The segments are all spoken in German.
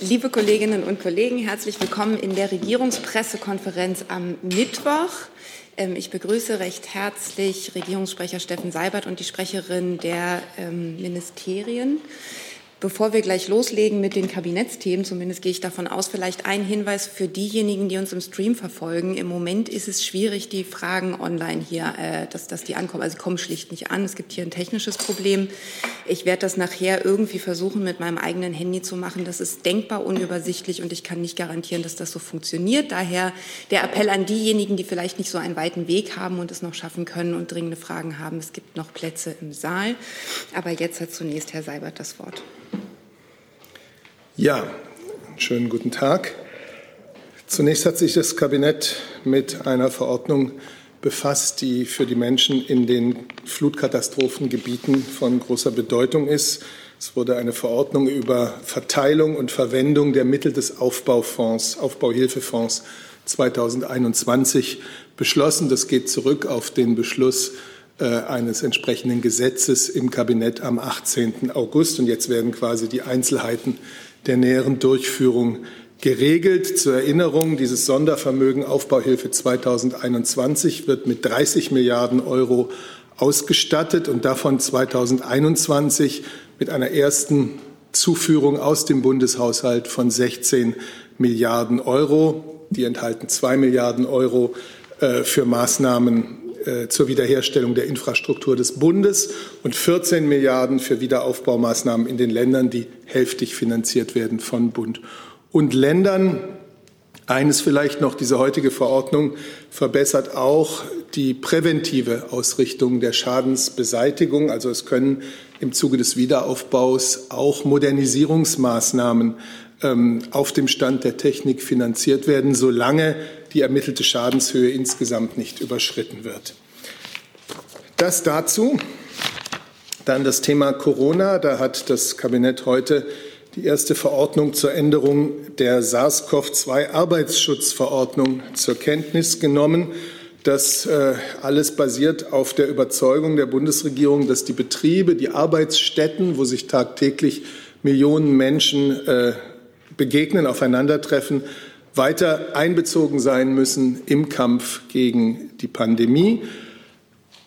Liebe Kolleginnen und Kollegen, herzlich willkommen in der Regierungspressekonferenz am Mittwoch. Ähm, ich begrüße recht herzlich Regierungssprecher Steffen Seibert und die Sprecherin der ähm, Ministerien. Bevor wir gleich loslegen mit den Kabinettsthemen, zumindest gehe ich davon aus, vielleicht ein Hinweis für diejenigen, die uns im Stream verfolgen. Im Moment ist es schwierig, die Fragen online hier, äh, dass, dass die ankommen. Also kommen schlicht nicht an. Es gibt hier ein technisches Problem. Ich werde das nachher irgendwie versuchen, mit meinem eigenen Handy zu machen. Das ist denkbar unübersichtlich und ich kann nicht garantieren, dass das so funktioniert. Daher der Appell an diejenigen, die vielleicht nicht so einen weiten Weg haben und es noch schaffen können und dringende Fragen haben. Es gibt noch Plätze im Saal. Aber jetzt hat zunächst Herr Seibert das Wort. Ja, schönen guten Tag. Zunächst hat sich das Kabinett mit einer Verordnung befasst, die für die Menschen in den Flutkatastrophengebieten von großer Bedeutung ist. Es wurde eine Verordnung über Verteilung und Verwendung der Mittel des Aufbaufonds, Aufbauhilfefonds 2021 beschlossen. Das geht zurück auf den Beschluss äh, eines entsprechenden Gesetzes im Kabinett am 18. August. Und jetzt werden quasi die Einzelheiten der näheren Durchführung geregelt. Zur Erinnerung, dieses Sondervermögen Aufbauhilfe 2021 wird mit 30 Milliarden Euro ausgestattet und davon 2021 mit einer ersten Zuführung aus dem Bundeshaushalt von 16 Milliarden Euro. Die enthalten zwei Milliarden Euro äh, für Maßnahmen äh, zur Wiederherstellung der Infrastruktur des Bundes und 14 Milliarden für Wiederaufbaumaßnahmen in den Ländern, die hälftig finanziert werden von Bund und Ländern. Eines vielleicht noch, diese heutige Verordnung verbessert auch die präventive Ausrichtung der Schadensbeseitigung. Also es können im Zuge des Wiederaufbaus auch Modernisierungsmaßnahmen ähm, auf dem Stand der Technik finanziert werden, solange die ermittelte Schadenshöhe insgesamt nicht überschritten wird. Das dazu. Dann das Thema Corona. Da hat das Kabinett heute die erste Verordnung zur Änderung der SARS-CoV-2-Arbeitsschutzverordnung zur Kenntnis genommen. Das äh, alles basiert auf der Überzeugung der Bundesregierung, dass die Betriebe, die Arbeitsstätten, wo sich tagtäglich Millionen Menschen äh, begegnen, aufeinandertreffen, weiter einbezogen sein müssen im Kampf gegen die Pandemie.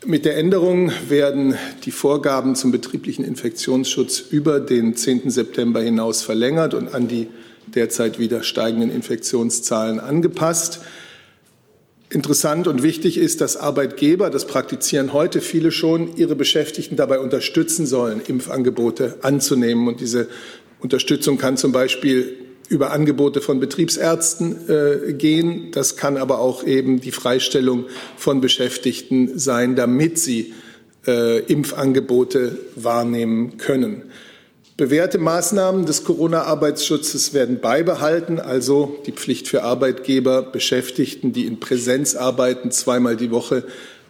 Mit der Änderung werden die Vorgaben zum betrieblichen Infektionsschutz über den 10. September hinaus verlängert und an die derzeit wieder steigenden Infektionszahlen angepasst. Interessant und wichtig ist, dass Arbeitgeber, das praktizieren heute viele schon, ihre Beschäftigten dabei unterstützen sollen, Impfangebote anzunehmen. Und diese Unterstützung kann zum Beispiel über Angebote von Betriebsärzten äh, gehen. Das kann aber auch eben die Freistellung von Beschäftigten sein, damit sie äh, Impfangebote wahrnehmen können. Bewährte Maßnahmen des Corona-Arbeitsschutzes werden beibehalten, also die Pflicht für Arbeitgeber, Beschäftigten, die in Präsenz arbeiten, zweimal die Woche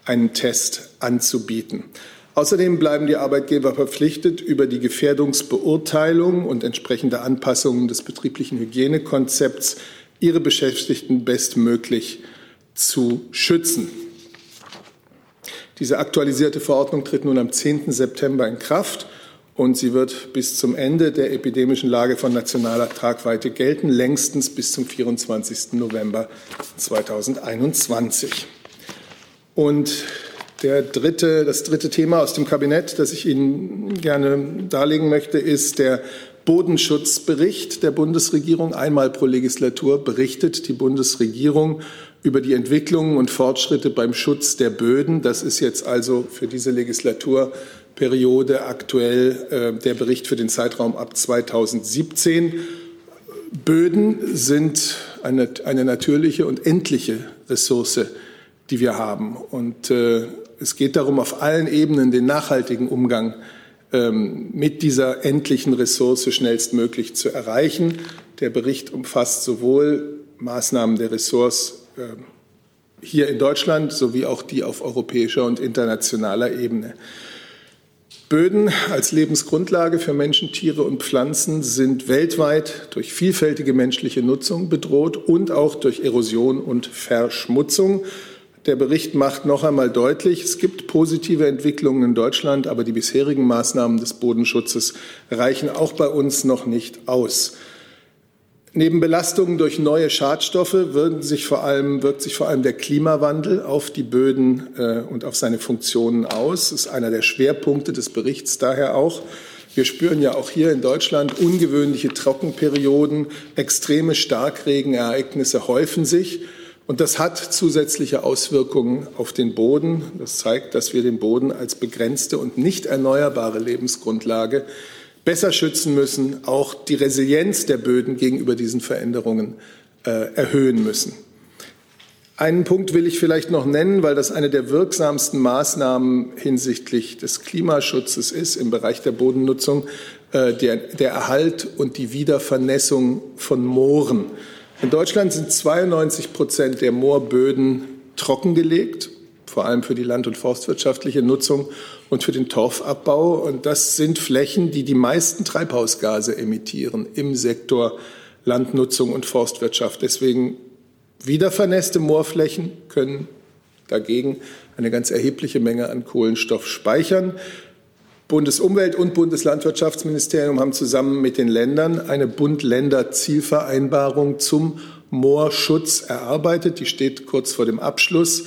einen Test anzubieten. Außerdem bleiben die Arbeitgeber verpflichtet, über die Gefährdungsbeurteilung und entsprechende Anpassungen des betrieblichen Hygienekonzepts ihre Beschäftigten bestmöglich zu schützen. Diese aktualisierte Verordnung tritt nun am 10. September in Kraft und sie wird bis zum Ende der epidemischen Lage von nationaler Tragweite gelten, längstens bis zum 24. November 2021. Und der dritte, das dritte Thema aus dem Kabinett, das ich Ihnen gerne darlegen möchte, ist der Bodenschutzbericht der Bundesregierung. Einmal pro Legislatur berichtet die Bundesregierung über die Entwicklungen und Fortschritte beim Schutz der Böden. Das ist jetzt also für diese Legislaturperiode aktuell äh, der Bericht für den Zeitraum ab 2017. Böden sind eine, eine natürliche und endliche Ressource, die wir haben. Und äh, es geht darum, auf allen Ebenen den nachhaltigen Umgang ähm, mit dieser endlichen Ressource schnellstmöglich zu erreichen. Der Bericht umfasst sowohl Maßnahmen der Ressource äh, hier in Deutschland sowie auch die auf europäischer und internationaler Ebene. Böden als Lebensgrundlage für Menschen, Tiere und Pflanzen sind weltweit durch vielfältige menschliche Nutzung bedroht und auch durch Erosion und Verschmutzung. Der Bericht macht noch einmal deutlich, es gibt positive Entwicklungen in Deutschland, aber die bisherigen Maßnahmen des Bodenschutzes reichen auch bei uns noch nicht aus. Neben Belastungen durch neue Schadstoffe wirkt sich vor allem, wirkt sich vor allem der Klimawandel auf die Böden äh, und auf seine Funktionen aus. Das ist einer der Schwerpunkte des Berichts daher auch. Wir spüren ja auch hier in Deutschland ungewöhnliche Trockenperioden, extreme Starkregenereignisse häufen sich. Und das hat zusätzliche Auswirkungen auf den Boden. Das zeigt, dass wir den Boden als begrenzte und nicht erneuerbare Lebensgrundlage besser schützen müssen, auch die Resilienz der Böden gegenüber diesen Veränderungen äh, erhöhen müssen. Einen Punkt will ich vielleicht noch nennen, weil das eine der wirksamsten Maßnahmen hinsichtlich des Klimaschutzes ist im Bereich der Bodennutzung, äh, der, der Erhalt und die Wiedervernässung von Mooren. In Deutschland sind 92 Prozent der Moorböden trockengelegt, vor allem für die land- und forstwirtschaftliche Nutzung und für den Torfabbau. Und das sind Flächen, die die meisten Treibhausgase emittieren im Sektor Landnutzung und Forstwirtschaft. Deswegen wiedervernässte Moorflächen können dagegen eine ganz erhebliche Menge an Kohlenstoff speichern. Bundesumwelt- und Bundeslandwirtschaftsministerium haben zusammen mit den Ländern eine Bund-Länder-Zielvereinbarung zum Moorschutz erarbeitet. Die steht kurz vor dem Abschluss.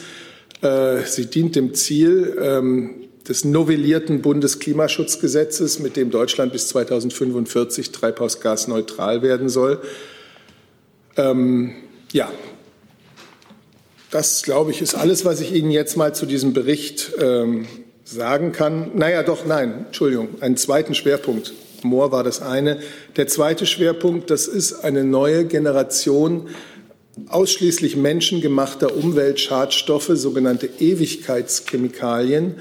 Äh, sie dient dem Ziel, ähm, des novellierten Bundesklimaschutzgesetzes, mit dem Deutschland bis 2045 treibhausgasneutral werden soll. Ähm, ja, das, glaube ich, ist alles, was ich Ihnen jetzt mal zu diesem Bericht ähm, sagen kann. Naja, doch, nein, Entschuldigung, einen zweiten Schwerpunkt. Moor war das eine. Der zweite Schwerpunkt, das ist eine neue Generation ausschließlich menschengemachter Umweltschadstoffe, sogenannte Ewigkeitschemikalien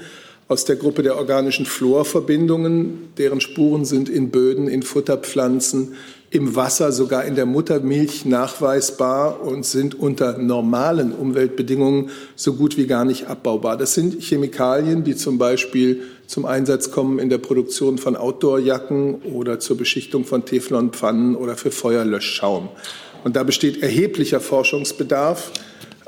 aus der Gruppe der organischen Fluorverbindungen, deren Spuren sind in Böden, in Futterpflanzen, im Wasser, sogar in der Muttermilch nachweisbar und sind unter normalen Umweltbedingungen so gut wie gar nicht abbaubar. Das sind Chemikalien, die zum Beispiel zum Einsatz kommen in der Produktion von Outdoorjacken oder zur Beschichtung von Teflonpfannen oder für Feuerlöschschaum. Und da besteht erheblicher Forschungsbedarf.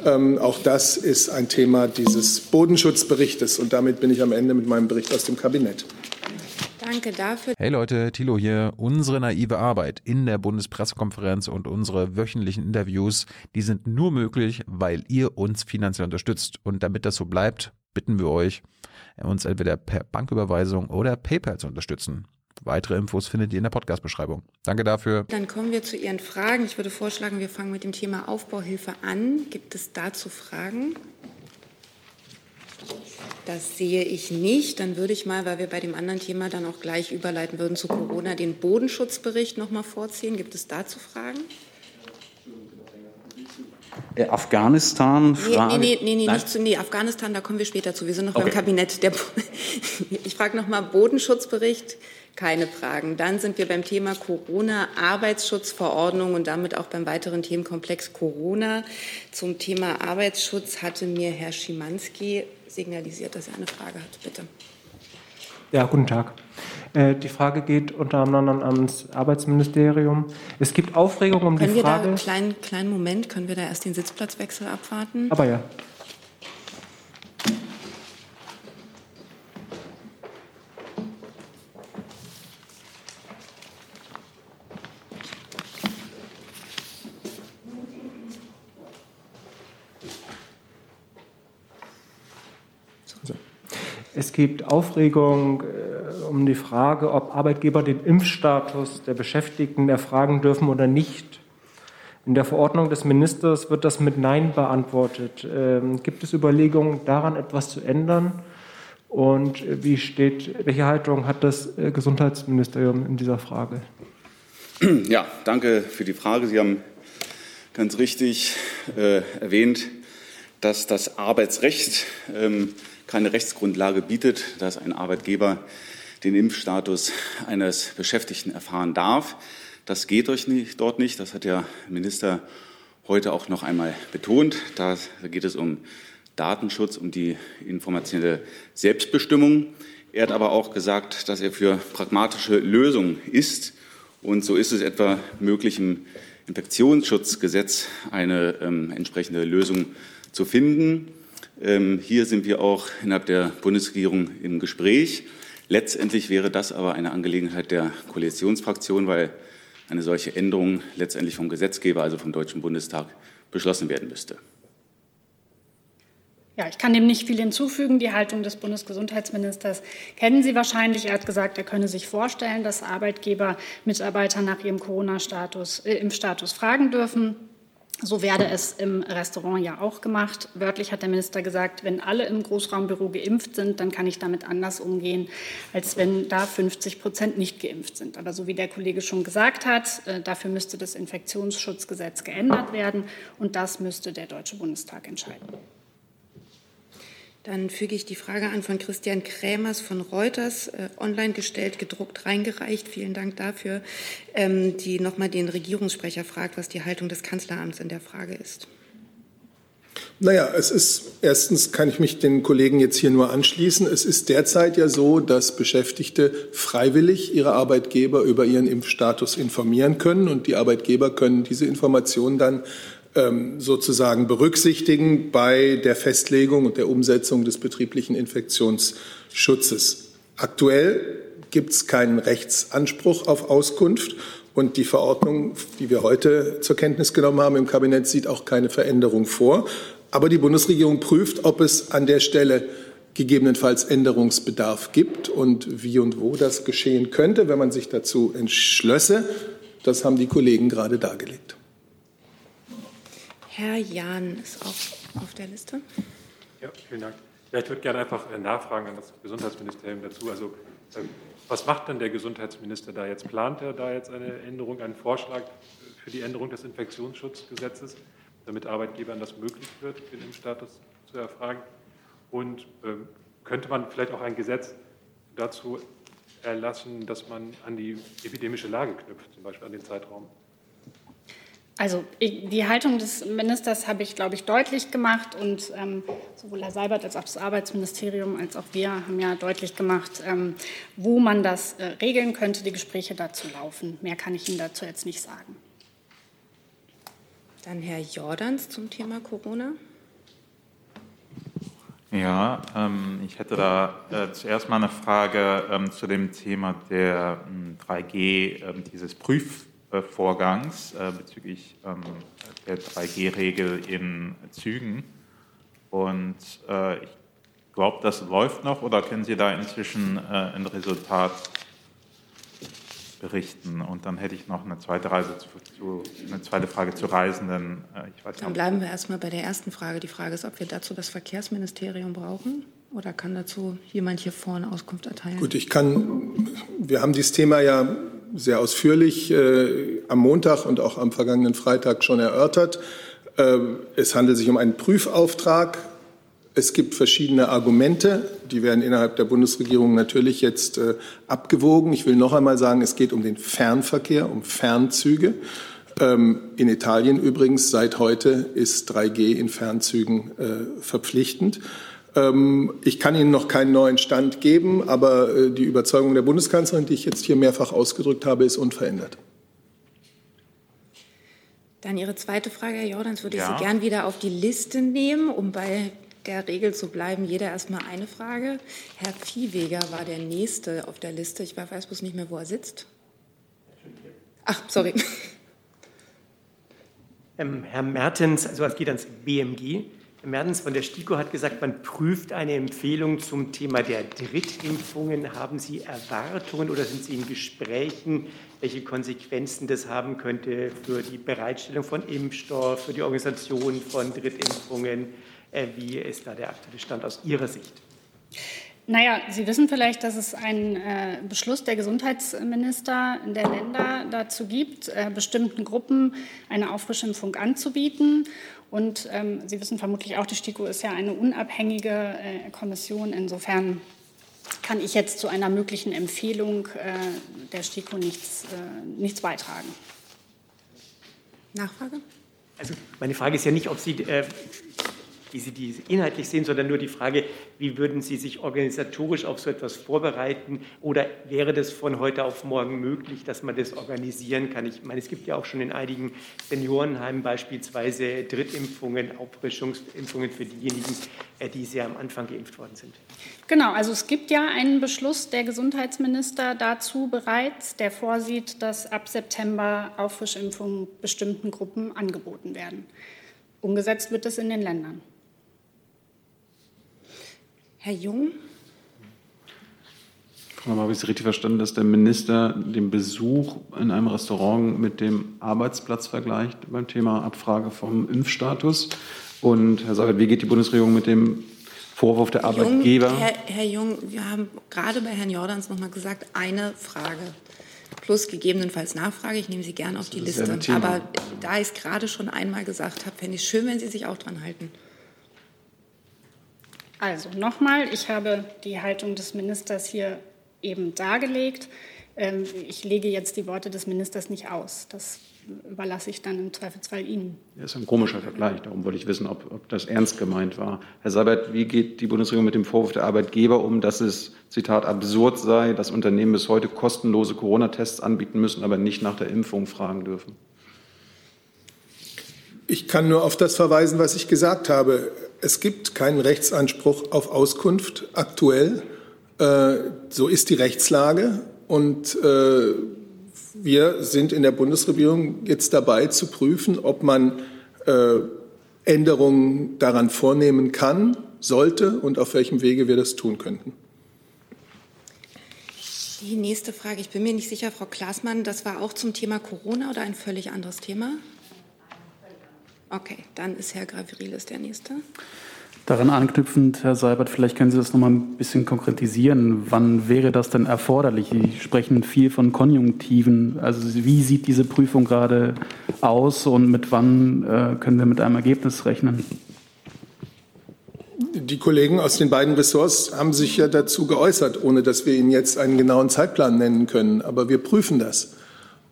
Ähm, auch das ist ein Thema dieses Bodenschutzberichtes. Und damit bin ich am Ende mit meinem Bericht aus dem Kabinett. Danke dafür. Hey Leute, Thilo hier. Unsere naive Arbeit in der Bundespressekonferenz und unsere wöchentlichen Interviews, die sind nur möglich, weil ihr uns finanziell unterstützt. Und damit das so bleibt, bitten wir euch, uns entweder per Banküberweisung oder PayPal zu unterstützen. Weitere Infos findet ihr in der Podcast-Beschreibung. Danke dafür. Dann kommen wir zu Ihren Fragen. Ich würde vorschlagen, wir fangen mit dem Thema Aufbauhilfe an. Gibt es dazu Fragen? Das sehe ich nicht. Dann würde ich mal, weil wir bei dem anderen Thema dann auch gleich überleiten würden zu Corona, den Bodenschutzbericht noch mal vorziehen. Gibt es dazu Fragen? Äh, Afghanistan? Frage. Nee, nee, nee, nee, nicht zu, nee, Afghanistan, da kommen wir später zu. Wir sind noch okay. beim Kabinett. Der, ich frage noch mal Bodenschutzbericht. Keine Fragen. Dann sind wir beim Thema Corona, Arbeitsschutzverordnung und damit auch beim weiteren Themenkomplex Corona. Zum Thema Arbeitsschutz hatte mir Herr Schimanski signalisiert, dass er eine Frage hat. Bitte. Ja, guten Tag. Äh, die Frage geht unter anderem ans Arbeitsministerium. Es gibt Aufregung um können die Frage. Können wir da, kleinen, kleinen Moment, können wir da erst den Sitzplatzwechsel abwarten? Aber ja. Es gibt Aufregung äh, um die Frage, ob Arbeitgeber den Impfstatus der Beschäftigten erfragen dürfen oder nicht. In der Verordnung des Ministers wird das mit Nein beantwortet. Ähm, gibt es Überlegungen, daran etwas zu ändern? Und wie steht, welche Haltung hat das äh, Gesundheitsministerium in dieser Frage? Ja, danke für die Frage. Sie haben ganz richtig äh, erwähnt, dass das Arbeitsrecht ähm, keine Rechtsgrundlage bietet, dass ein Arbeitgeber den Impfstatus eines Beschäftigten erfahren darf. Das geht dort nicht. Das hat der Minister heute auch noch einmal betont. Da geht es um Datenschutz, um die informationelle Selbstbestimmung. Er hat aber auch gesagt, dass er für pragmatische Lösungen ist. Und so ist es etwa möglich, im Infektionsschutzgesetz eine ähm, entsprechende Lösung zu finden. Ähm, hier sind wir auch innerhalb der Bundesregierung im Gespräch. Letztendlich wäre das aber eine Angelegenheit der Koalitionsfraktion, weil eine solche Änderung letztendlich vom Gesetzgeber, also vom Deutschen Bundestag, beschlossen werden müsste. Ja, ich kann dem nicht viel hinzufügen. Die Haltung des Bundesgesundheitsministers kennen Sie wahrscheinlich. Er hat gesagt, er könne sich vorstellen, dass Arbeitgeber Mitarbeiter nach ihrem Corona-Status, äh, Impfstatus fragen dürfen. So werde es im Restaurant ja auch gemacht. Wörtlich hat der Minister gesagt, wenn alle im Großraumbüro geimpft sind, dann kann ich damit anders umgehen, als wenn da 50 Prozent nicht geimpft sind. Aber so wie der Kollege schon gesagt hat, äh, dafür müsste das Infektionsschutzgesetz geändert werden und das müsste der Deutsche Bundestag entscheiden. Dann füge ich die Frage an von Christian Krämers von Reuters, äh, online gestellt, gedruckt, reingereicht. Vielen Dank dafür, ähm, die nochmal den Regierungssprecher fragt, was die Haltung des Kanzleramts in der Frage ist. Naja, es ist erstens kann ich mich den Kollegen jetzt hier nur anschließen. Es ist derzeit ja so, dass Beschäftigte freiwillig ihre Arbeitgeber über ihren Impfstatus informieren können und die Arbeitgeber können diese Informationen dann sozusagen berücksichtigen bei der Festlegung und der Umsetzung des betrieblichen Infektionsschutzes. Aktuell gibt es keinen Rechtsanspruch auf Auskunft und die Verordnung, die wir heute zur Kenntnis genommen haben im Kabinett, sieht auch keine Veränderung vor. Aber die Bundesregierung prüft, ob es an der Stelle gegebenenfalls Änderungsbedarf gibt und wie und wo das geschehen könnte, wenn man sich dazu entschlösse. Das haben die Kollegen gerade dargelegt. Herr Jahn ist auch auf der Liste. Ja, vielen Dank. Ja, ich würde gerne einfach äh, nachfragen an das Gesundheitsministerium dazu. Also, ähm, was macht denn der Gesundheitsminister da jetzt? Plant er da jetzt eine Änderung, einen Vorschlag für die Änderung des Infektionsschutzgesetzes, damit Arbeitgebern das möglich wird, den Impfstatus zu erfragen? Und ähm, könnte man vielleicht auch ein Gesetz dazu erlassen, dass man an die epidemische Lage knüpft, zum Beispiel an den Zeitraum? Also die Haltung des Ministers habe ich, glaube ich, deutlich gemacht und ähm, sowohl Herr Seibert als auch das Arbeitsministerium als auch wir haben ja deutlich gemacht, ähm, wo man das äh, regeln könnte. Die Gespräche dazu laufen. Mehr kann ich Ihnen dazu jetzt nicht sagen. Dann Herr Jordans zum Thema Corona. Ja, ähm, ich hätte da äh, zuerst mal eine Frage ähm, zu dem Thema der 3G, ähm, dieses Prüf Vorgangs äh, bezüglich ähm, der 3G-Regel in Zügen. Und äh, ich glaube, das läuft noch oder können Sie da inzwischen äh, ein Resultat berichten? Und dann hätte ich noch eine zweite, Reise zu, zu eine zweite Frage zu Reisenden. dann bleiben wir erstmal bei der ersten Frage. Die Frage ist, ob wir dazu das Verkehrsministerium brauchen. Oder kann dazu jemand hier vorne Auskunft erteilen? Gut, ich kann, wir haben dieses Thema ja sehr ausführlich äh, am Montag und auch am vergangenen Freitag schon erörtert. Äh, es handelt sich um einen Prüfauftrag. Es gibt verschiedene Argumente, die werden innerhalb der Bundesregierung natürlich jetzt äh, abgewogen. Ich will noch einmal sagen, es geht um den Fernverkehr, um Fernzüge. Ähm, in Italien übrigens seit heute ist 3G in Fernzügen äh, verpflichtend. Ähm, ich kann Ihnen noch keinen neuen Stand geben, aber äh, die Überzeugung der Bundeskanzlerin, die ich jetzt hier mehrfach ausgedrückt habe, ist unverändert. Dann Ihre zweite Frage, Herr Jordans, würde ich ja. Sie gern wieder auf die Liste nehmen, um bei der Regel zu bleiben. Jeder erstmal eine Frage. Herr Viehweger war der Nächste auf der Liste. Ich weiß bloß nicht mehr, wo er sitzt. Ach, sorry. Ähm, Herr Mertens, also es geht ans BMG. Mertens von der STIKO hat gesagt, man prüft eine Empfehlung zum Thema der Drittimpfungen. Haben Sie Erwartungen oder sind Sie in Gesprächen, welche Konsequenzen das haben könnte für die Bereitstellung von Impfstoff, für die Organisation von Drittimpfungen? Äh, wie ist da der aktuelle Stand aus Ihrer Sicht? Naja, Sie wissen vielleicht, dass es einen äh, Beschluss der Gesundheitsminister der Länder dazu gibt, äh, bestimmten Gruppen eine Auffrischimpfung anzubieten. Und ähm, Sie wissen vermutlich auch, die STIKO ist ja eine unabhängige äh, Kommission. Insofern kann ich jetzt zu einer möglichen Empfehlung äh, der STIKO nichts, äh, nichts beitragen. Nachfrage? Also meine Frage ist ja nicht, ob Sie äh, wie Sie die inhaltlich sehen, sondern nur die Frage, wie würden Sie sich organisatorisch auf so etwas vorbereiten oder wäre das von heute auf morgen möglich, dass man das organisieren kann? Ich meine, es gibt ja auch schon in einigen Seniorenheimen beispielsweise Drittimpfungen, Auffrischungsimpfungen für diejenigen, äh, die sehr am Anfang geimpft worden sind. Genau, also es gibt ja einen Beschluss der Gesundheitsminister dazu bereits, der vorsieht, dass ab September Auffrischimpfungen bestimmten Gruppen angeboten werden. Umgesetzt wird es in den Ländern. Herr Jung. Frau Habe ich es richtig verstanden, dass der Minister den Besuch in einem Restaurant mit dem Arbeitsplatz vergleicht beim Thema Abfrage vom Impfstatus? Und Herr Seibert, wie geht die Bundesregierung mit dem Vorwurf der Arbeitgeber? Jung, Herr, Herr Jung, wir haben gerade bei Herrn Jordans noch mal gesagt, eine Frage plus gegebenenfalls Nachfrage. Ich nehme Sie gerne auf die Liste. Aber da ich es gerade schon einmal gesagt habe, fände ich es schön, wenn Sie sich auch dran halten. Also nochmal, ich habe die Haltung des Ministers hier eben dargelegt. Ähm, ich lege jetzt die Worte des Ministers nicht aus. Das überlasse ich dann im Zweifelsfall Ihnen. Das ist ein komischer Vergleich. Darum wollte ich wissen, ob, ob das ernst gemeint war. Herr Seibert, wie geht die Bundesregierung mit dem Vorwurf der Arbeitgeber um, dass es, Zitat, absurd sei, dass Unternehmen bis heute kostenlose Corona-Tests anbieten müssen, aber nicht nach der Impfung fragen dürfen? Ich kann nur auf das verweisen, was ich gesagt habe. Es gibt keinen Rechtsanspruch auf Auskunft aktuell. Äh, so ist die Rechtslage. Und äh, wir sind in der Bundesregierung jetzt dabei zu prüfen, ob man äh, Änderungen daran vornehmen kann, sollte und auf welchem Wege wir das tun könnten. Die nächste Frage, ich bin mir nicht sicher, Frau Klaasmann, das war auch zum Thema Corona oder ein völlig anderes Thema? Okay, dann ist Herr Gravirilis der Nächste. Daran anknüpfend, Herr Seibert, vielleicht können Sie das noch mal ein bisschen konkretisieren. Wann wäre das denn erforderlich? Sie sprechen viel von Konjunktiven. Also wie sieht diese Prüfung gerade aus und mit wann äh, können wir mit einem Ergebnis rechnen? Die Kollegen aus den beiden Ressorts haben sich ja dazu geäußert, ohne dass wir Ihnen jetzt einen genauen Zeitplan nennen können. Aber wir prüfen das.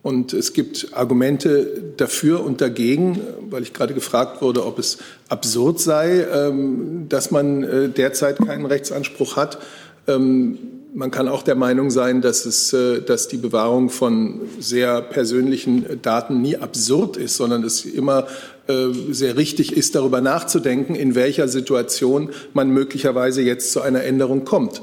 Und es gibt Argumente dafür und dagegen, weil ich gerade gefragt wurde, ob es absurd sei, ähm, dass man äh, derzeit keinen Rechtsanspruch hat. Ähm, man kann auch der Meinung sein, dass, es, äh, dass die Bewahrung von sehr persönlichen Daten nie absurd ist, sondern es immer äh, sehr richtig ist, darüber nachzudenken, in welcher Situation man möglicherweise jetzt zu einer Änderung kommt.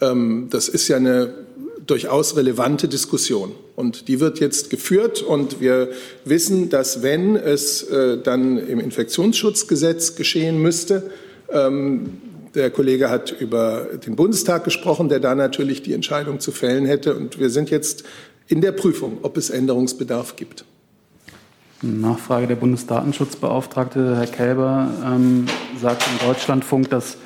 Ähm, das ist ja eine durchaus relevante Diskussion. Und die wird jetzt geführt. Und wir wissen, dass wenn es äh, dann im Infektionsschutzgesetz geschehen müsste, ähm, der Kollege hat über den Bundestag gesprochen, der da natürlich die Entscheidung zu fällen hätte. Und wir sind jetzt in der Prüfung, ob es Änderungsbedarf gibt. Nachfrage der Bundesdatenschutzbeauftragte, Herr Kälber, ähm, sagt im Deutschlandfunk, dass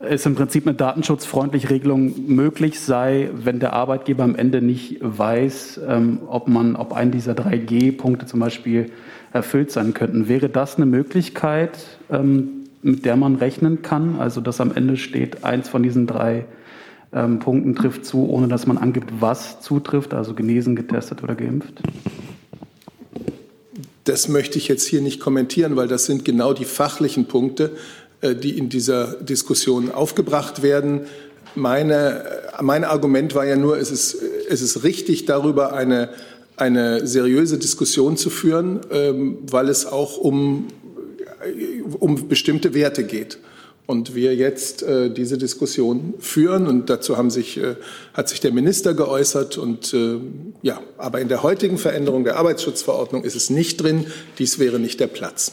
es im Prinzip eine datenschutzfreundliche Regelung möglich sei, wenn der Arbeitgeber am Ende nicht weiß, ähm, ob man, ob ein dieser 3G-Punkte zum Beispiel erfüllt sein könnten. Wäre das eine Möglichkeit, ähm, mit der man rechnen kann? Also, dass am Ende steht, eins von diesen drei ähm, Punkten trifft zu, ohne dass man angibt, was zutrifft, also genesen, getestet oder geimpft? Das möchte ich jetzt hier nicht kommentieren, weil das sind genau die fachlichen Punkte, die in dieser Diskussion aufgebracht werden. Meine, äh, mein Argument war ja nur, es ist, es ist richtig, darüber eine, eine seriöse Diskussion zu führen, ähm, weil es auch um, äh, um bestimmte Werte geht. Und wir jetzt äh, diese Diskussion führen und dazu haben sich, äh, hat sich der Minister geäußert. Und äh, ja, aber in der heutigen Veränderung der Arbeitsschutzverordnung ist es nicht drin. Dies wäre nicht der Platz.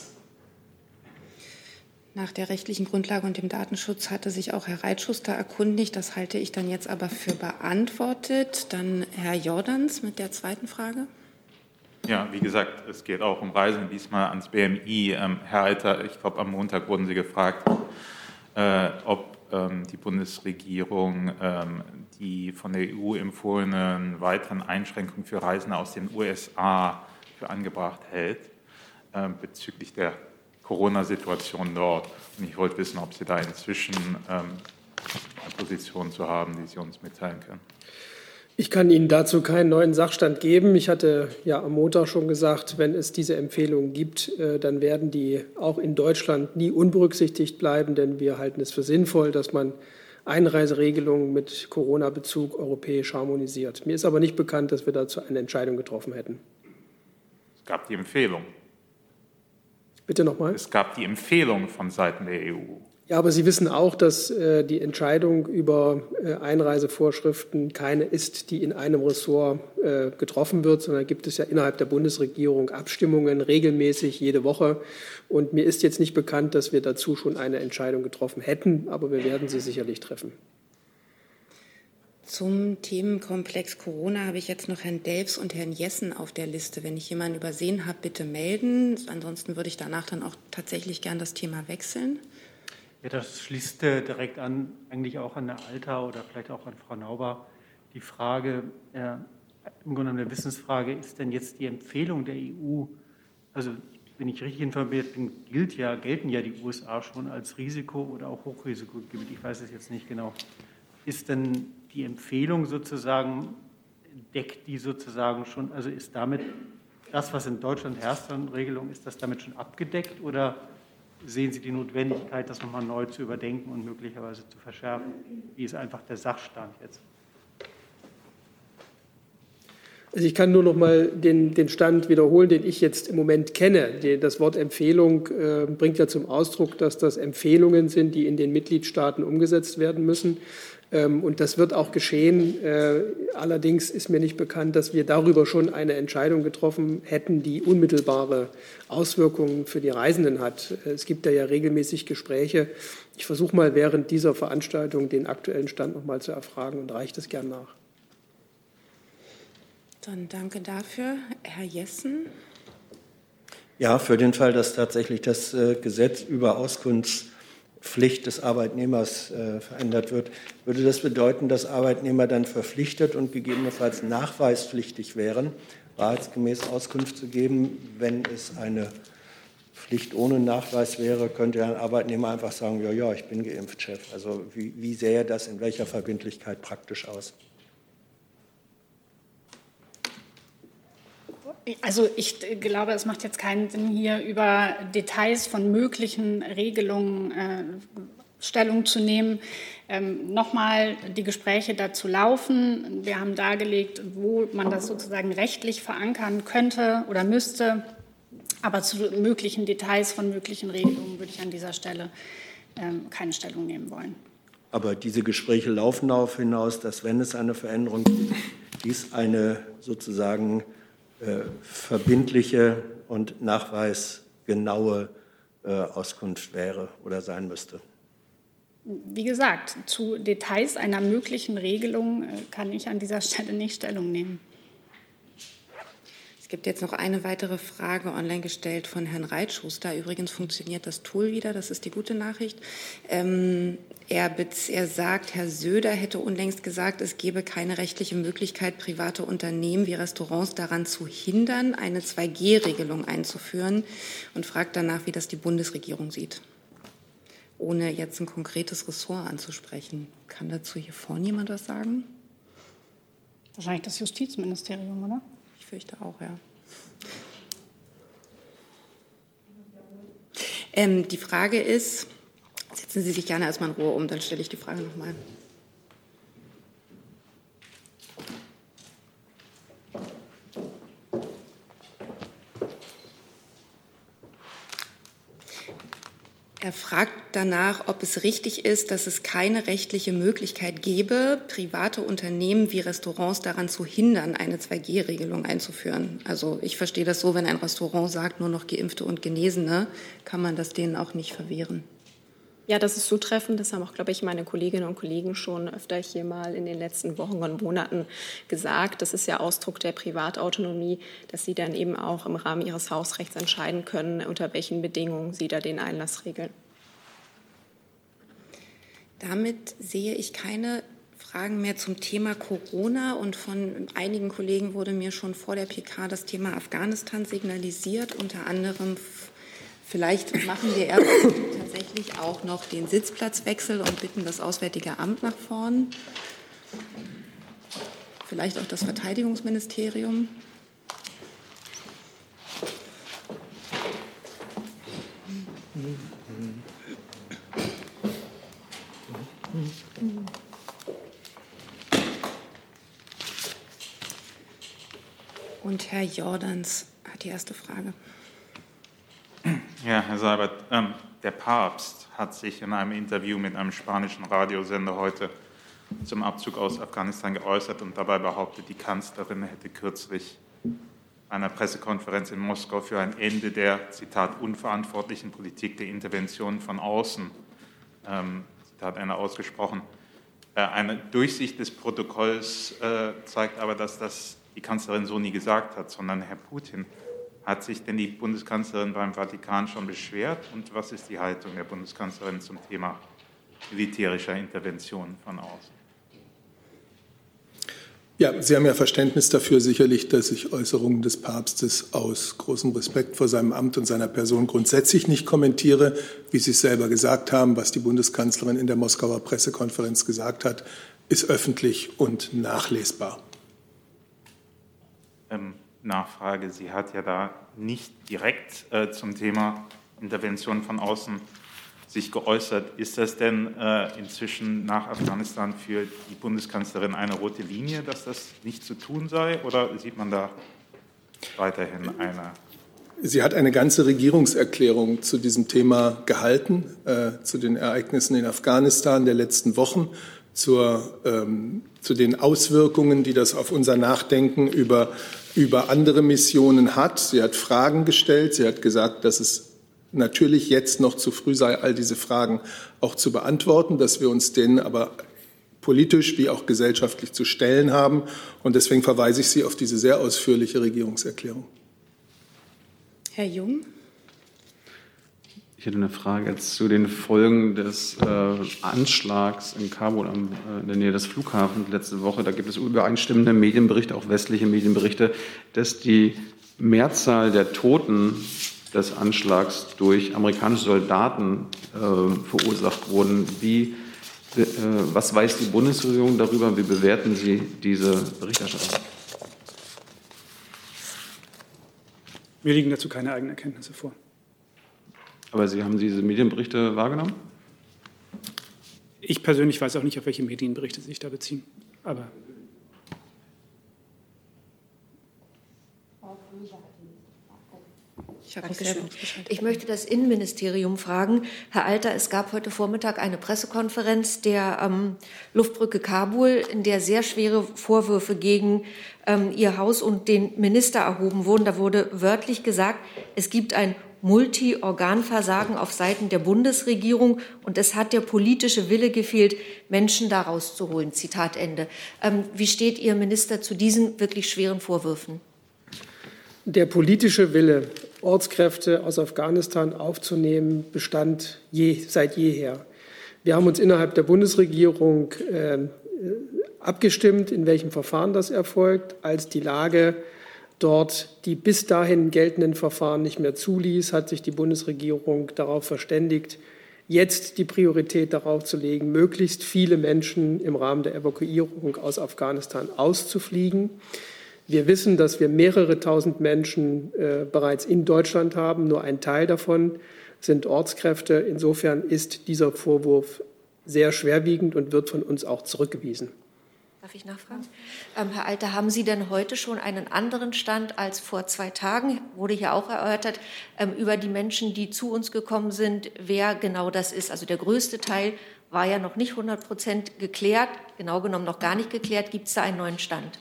Nach der rechtlichen Grundlage und dem Datenschutz hatte sich auch Herr Reitschuster erkundigt. Das halte ich dann jetzt aber für beantwortet. Dann Herr Jordans mit der zweiten Frage. Ja, wie gesagt, es geht auch um Reisen, diesmal ans BMI. Ähm, Herr Alter, ich glaube, am Montag wurden Sie gefragt, äh, ob ähm, die Bundesregierung ähm, die von der EU empfohlenen weiteren Einschränkungen für Reisende aus den USA für angebracht hält äh, bezüglich der Corona-Situation dort. Und ich wollte wissen, ob Sie da inzwischen ähm, eine Position zu haben, die Sie uns mitteilen können. Ich kann Ihnen dazu keinen neuen Sachstand geben. Ich hatte ja am Montag schon gesagt, wenn es diese Empfehlungen gibt, äh, dann werden die auch in Deutschland nie unberücksichtigt bleiben, denn wir halten es für sinnvoll, dass man Einreiseregelungen mit Corona-Bezug europäisch harmonisiert. Mir ist aber nicht bekannt, dass wir dazu eine Entscheidung getroffen hätten. Es gab die Empfehlung. Bitte nochmal. Es gab die Empfehlung von Seiten der EU. Ja, aber Sie wissen auch, dass äh, die Entscheidung über äh, Einreisevorschriften keine ist, die in einem Ressort äh, getroffen wird, sondern gibt es ja innerhalb der Bundesregierung Abstimmungen regelmäßig jede Woche. Und mir ist jetzt nicht bekannt, dass wir dazu schon eine Entscheidung getroffen hätten, aber wir werden sie sicherlich treffen. Zum Themenkomplex Corona habe ich jetzt noch Herrn Delfs und Herrn Jessen auf der Liste. Wenn ich jemanden übersehen habe, bitte melden. Ansonsten würde ich danach dann auch tatsächlich gern das Thema wechseln. Ja, das schließt äh, direkt an, eigentlich auch an Herr Alter oder vielleicht auch an Frau Nauber. Die Frage, äh, im Grunde eine Wissensfrage, ist denn jetzt die Empfehlung der EU, also wenn ich richtig informiert bin, gilt ja, gelten ja die USA schon als Risiko- oder auch Hochrisikogebiet. Ich weiß es jetzt nicht genau. Ist denn die Empfehlung sozusagen, deckt die sozusagen schon, also ist damit das, was in Deutschland herrscht an Regelung, ist das damit schon abgedeckt oder sehen Sie die Notwendigkeit, das nochmal neu zu überdenken und möglicherweise zu verschärfen? Wie ist einfach der Sachstand jetzt? Also ich kann nur noch mal den, den Stand wiederholen, den ich jetzt im Moment kenne. Das Wort Empfehlung äh, bringt ja zum Ausdruck, dass das Empfehlungen sind, die in den Mitgliedstaaten umgesetzt werden müssen. Ähm, und das wird auch geschehen. Äh, allerdings ist mir nicht bekannt, dass wir darüber schon eine Entscheidung getroffen hätten, die unmittelbare Auswirkungen für die Reisenden hat. Äh, es gibt da ja regelmäßig Gespräche. Ich versuche mal während dieser Veranstaltung den aktuellen Stand noch mal zu erfragen und reiche das gern nach. Dann danke dafür. Herr Jessen. Ja, für den Fall, dass tatsächlich das äh, Gesetz über Auskunfts Pflicht des Arbeitnehmers äh, verändert wird, würde das bedeuten, dass Arbeitnehmer dann verpflichtet und gegebenenfalls nachweispflichtig wären, wahrheitsgemäß Auskunft zu geben. Wenn es eine Pflicht ohne Nachweis wäre, könnte ein Arbeitnehmer einfach sagen, ja, ja, ich bin geimpft, Chef. Also wie, wie sähe das in welcher Verbindlichkeit praktisch aus? Also ich glaube, es macht jetzt keinen Sinn, hier über Details von möglichen Regelungen äh, Stellung zu nehmen. Ähm, Nochmal die Gespräche dazu laufen. Wir haben dargelegt, wo man das sozusagen rechtlich verankern könnte oder müsste. Aber zu möglichen Details von möglichen Regelungen würde ich an dieser Stelle ähm, keine Stellung nehmen wollen. Aber diese Gespräche laufen darauf hinaus, dass wenn es eine Veränderung gibt, dies eine sozusagen verbindliche und nachweisgenaue äh, Auskunft wäre oder sein müsste. Wie gesagt, zu Details einer möglichen Regelung äh, kann ich an dieser Stelle nicht Stellung nehmen. Es gibt jetzt noch eine weitere Frage online gestellt von Herrn Reitschuster. Übrigens funktioniert das Tool wieder, das ist die gute Nachricht. Ähm, er, er, sagt, Herr Söder hätte unlängst gesagt, es gebe keine rechtliche Möglichkeit, private Unternehmen wie Restaurants daran zu hindern, eine 2G-Regelung einzuführen und fragt danach, wie das die Bundesregierung sieht. Ohne jetzt ein konkretes Ressort anzusprechen. Kann dazu hier vorne jemand was sagen? Wahrscheinlich das Justizministerium, oder? Fürchte auch, ja. Ähm, die Frage ist, setzen Sie sich gerne erstmal in Ruhe um, dann stelle ich die Frage nochmal. Er fragt danach, ob es richtig ist, dass es keine rechtliche Möglichkeit gäbe, private Unternehmen wie Restaurants daran zu hindern, eine 2G-Regelung einzuführen. Also ich verstehe das so, wenn ein Restaurant sagt, nur noch Geimpfte und Genesene, kann man das denen auch nicht verwehren. Ja, das ist zutreffend. Das haben auch, glaube ich, meine Kolleginnen und Kollegen schon öfter hier mal in den letzten Wochen und Monaten gesagt. Das ist ja Ausdruck der Privatautonomie, dass Sie dann eben auch im Rahmen Ihres Hausrechts entscheiden können, unter welchen Bedingungen Sie da den Einlass regeln. Damit sehe ich keine Fragen mehr zum Thema Corona und von einigen Kollegen wurde mir schon vor der PK das Thema Afghanistan signalisiert, unter anderem Vielleicht machen wir erst tatsächlich auch noch den Sitzplatzwechsel und bitten das Auswärtige Amt nach vorn. vielleicht auch das Verteidigungsministerium. Und Herr Jordans hat die erste Frage. Ja, Herr Seibert, ähm, der Papst hat sich in einem Interview mit einem spanischen Radiosender heute zum Abzug aus Afghanistan geäußert und dabei behauptet, die Kanzlerin hätte kürzlich einer Pressekonferenz in Moskau für ein Ende der, Zitat, unverantwortlichen Politik der Intervention von außen, ähm, Zitat Ende ausgesprochen. Äh, eine Durchsicht des Protokolls äh, zeigt aber, dass das die Kanzlerin so nie gesagt hat, sondern Herr Putin. Hat sich denn die Bundeskanzlerin beim Vatikan schon beschwert? Und was ist die Haltung der Bundeskanzlerin zum Thema militärischer Intervention von außen? Ja, Sie haben ja Verständnis dafür sicherlich, dass ich Äußerungen des Papstes aus großem Respekt vor seinem Amt und seiner Person grundsätzlich nicht kommentiere. Wie Sie es selber gesagt haben, was die Bundeskanzlerin in der Moskauer Pressekonferenz gesagt hat, ist öffentlich und nachlesbar. Ähm, Nachfrage, sie hat ja da nicht direkt äh, zum Thema Intervention von außen sich geäußert. Ist das denn äh, inzwischen nach Afghanistan für die Bundeskanzlerin eine rote Linie, dass das nicht zu tun sei? Oder sieht man da weiterhin eine? Sie hat eine ganze Regierungserklärung zu diesem Thema gehalten, äh, zu den Ereignissen in Afghanistan der letzten Wochen, zur, ähm, zu den Auswirkungen, die das auf unser Nachdenken über, über andere Missionen hat. Sie hat Fragen gestellt. Sie hat gesagt, dass es natürlich jetzt noch zu früh sei, all diese Fragen auch zu beantworten, dass wir uns denen aber politisch wie auch gesellschaftlich zu stellen haben. Und deswegen verweise ich Sie auf diese sehr ausführliche Regierungserklärung. Herr Jung. Hätte eine Frage zu den Folgen des äh, Anschlags in Kabul am, äh, in der Nähe des Flughafens letzte Woche. Da gibt es übereinstimmende Medienberichte, auch westliche Medienberichte, dass die Mehrzahl der Toten des Anschlags durch amerikanische Soldaten äh, verursacht wurden. Wie, äh, was weiß die Bundesregierung darüber? Wie bewerten Sie diese Berichterstattung? Mir liegen dazu keine eigenen Erkenntnisse vor. Aber Sie haben diese Medienberichte wahrgenommen? Ich persönlich weiß auch nicht, auf welche Medienberichte Sie sich da beziehen. Aber Dankeschön. Ich möchte das Innenministerium fragen. Herr Alter, es gab heute Vormittag eine Pressekonferenz der ähm, Luftbrücke Kabul, in der sehr schwere Vorwürfe gegen ähm, Ihr Haus und den Minister erhoben wurden. Da wurde wörtlich gesagt, es gibt ein Multi-Organversagen auf Seiten der Bundesregierung und es hat der politische Wille gefehlt, Menschen da rauszuholen. Zitat Ende. Ähm, wie steht Ihr Minister zu diesen wirklich schweren Vorwürfen? Der politische Wille, Ortskräfte aus Afghanistan aufzunehmen, bestand je, seit jeher. Wir haben uns innerhalb der Bundesregierung äh, abgestimmt, in welchem Verfahren das erfolgt, als die Lage dort die bis dahin geltenden Verfahren nicht mehr zuließ, hat sich die Bundesregierung darauf verständigt, jetzt die Priorität darauf zu legen, möglichst viele Menschen im Rahmen der Evakuierung aus Afghanistan auszufliegen. Wir wissen, dass wir mehrere tausend Menschen äh, bereits in Deutschland haben. Nur ein Teil davon sind Ortskräfte. Insofern ist dieser Vorwurf sehr schwerwiegend und wird von uns auch zurückgewiesen. Darf ich nachfragen? Ähm, Herr Alter, haben Sie denn heute schon einen anderen Stand als vor zwei Tagen? Wurde hier auch erörtert ähm, über die Menschen, die zu uns gekommen sind, wer genau das ist. Also der größte Teil war ja noch nicht 100 Prozent geklärt, genau genommen noch gar nicht geklärt. Gibt es da einen neuen Stand?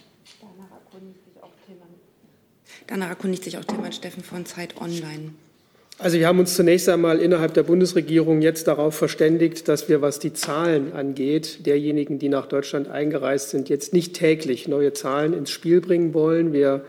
Danach erkundigt sich auch Tilman Steffen von Zeit Online. Also wir haben uns zunächst einmal innerhalb der Bundesregierung jetzt darauf verständigt, dass wir, was die Zahlen angeht, derjenigen, die nach Deutschland eingereist sind, jetzt nicht täglich neue Zahlen ins Spiel bringen wollen. Wir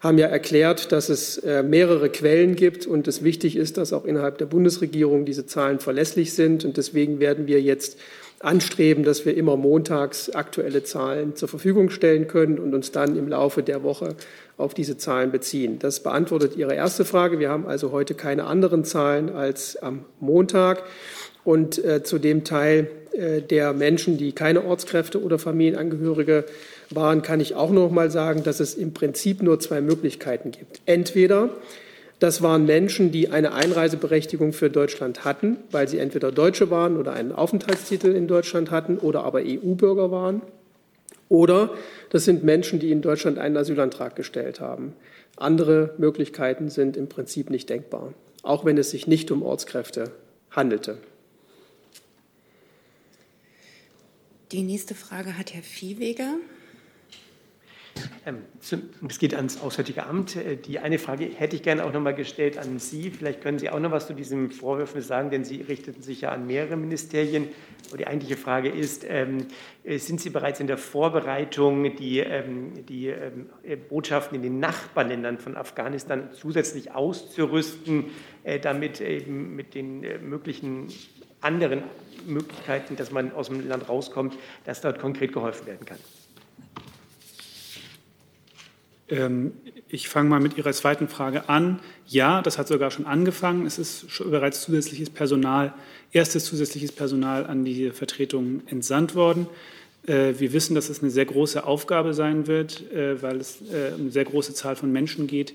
haben ja erklärt, dass es äh, mehrere Quellen gibt und es wichtig ist, dass auch innerhalb der Bundesregierung diese Zahlen verlässlich sind. Und deswegen werden wir jetzt anstreben, dass wir immer montags aktuelle Zahlen zur Verfügung stellen können und uns dann im Laufe der Woche auf diese Zahlen beziehen. Das beantwortet Ihre erste Frage. Wir haben also heute keine anderen Zahlen als am Montag. Und äh, zu dem Teil äh, der Menschen, die keine Ortskräfte oder Familienangehörige waren, kann ich auch noch mal sagen, dass es im Prinzip nur zwei Möglichkeiten gibt. Entweder das waren Menschen, die eine Einreiseberechtigung für Deutschland hatten, weil sie entweder Deutsche waren oder einen Aufenthaltstitel in Deutschland hatten oder aber EU-Bürger waren. Oder das sind Menschen, die in Deutschland einen Asylantrag gestellt haben. Andere Möglichkeiten sind im Prinzip nicht denkbar, auch wenn es sich nicht um Ortskräfte handelte. Die nächste Frage hat Herr Viehweger. Ähm, es geht ans Auswärtige Amt. Äh, die eine Frage hätte ich gerne auch noch mal gestellt an Sie. Vielleicht können Sie auch noch was zu diesen Vorwürfen sagen, denn Sie richteten sich ja an mehrere Ministerien. Aber die eigentliche Frage ist, ähm, äh, sind Sie bereits in der Vorbereitung, die, ähm, die äh, Botschaften in den Nachbarländern von Afghanistan zusätzlich auszurüsten, damit eben mit den möglichen anderen Möglichkeiten, dass man aus dem Land rauskommt, dass dort konkret geholfen werden kann? Ähm, ich fange mal mit Ihrer zweiten Frage an. Ja, das hat sogar schon angefangen. Es ist bereits zusätzliches Personal, erstes zusätzliches Personal an die Vertretungen entsandt worden. Äh, wir wissen, dass es eine sehr große Aufgabe sein wird, äh, weil es äh, um eine sehr große Zahl von Menschen geht,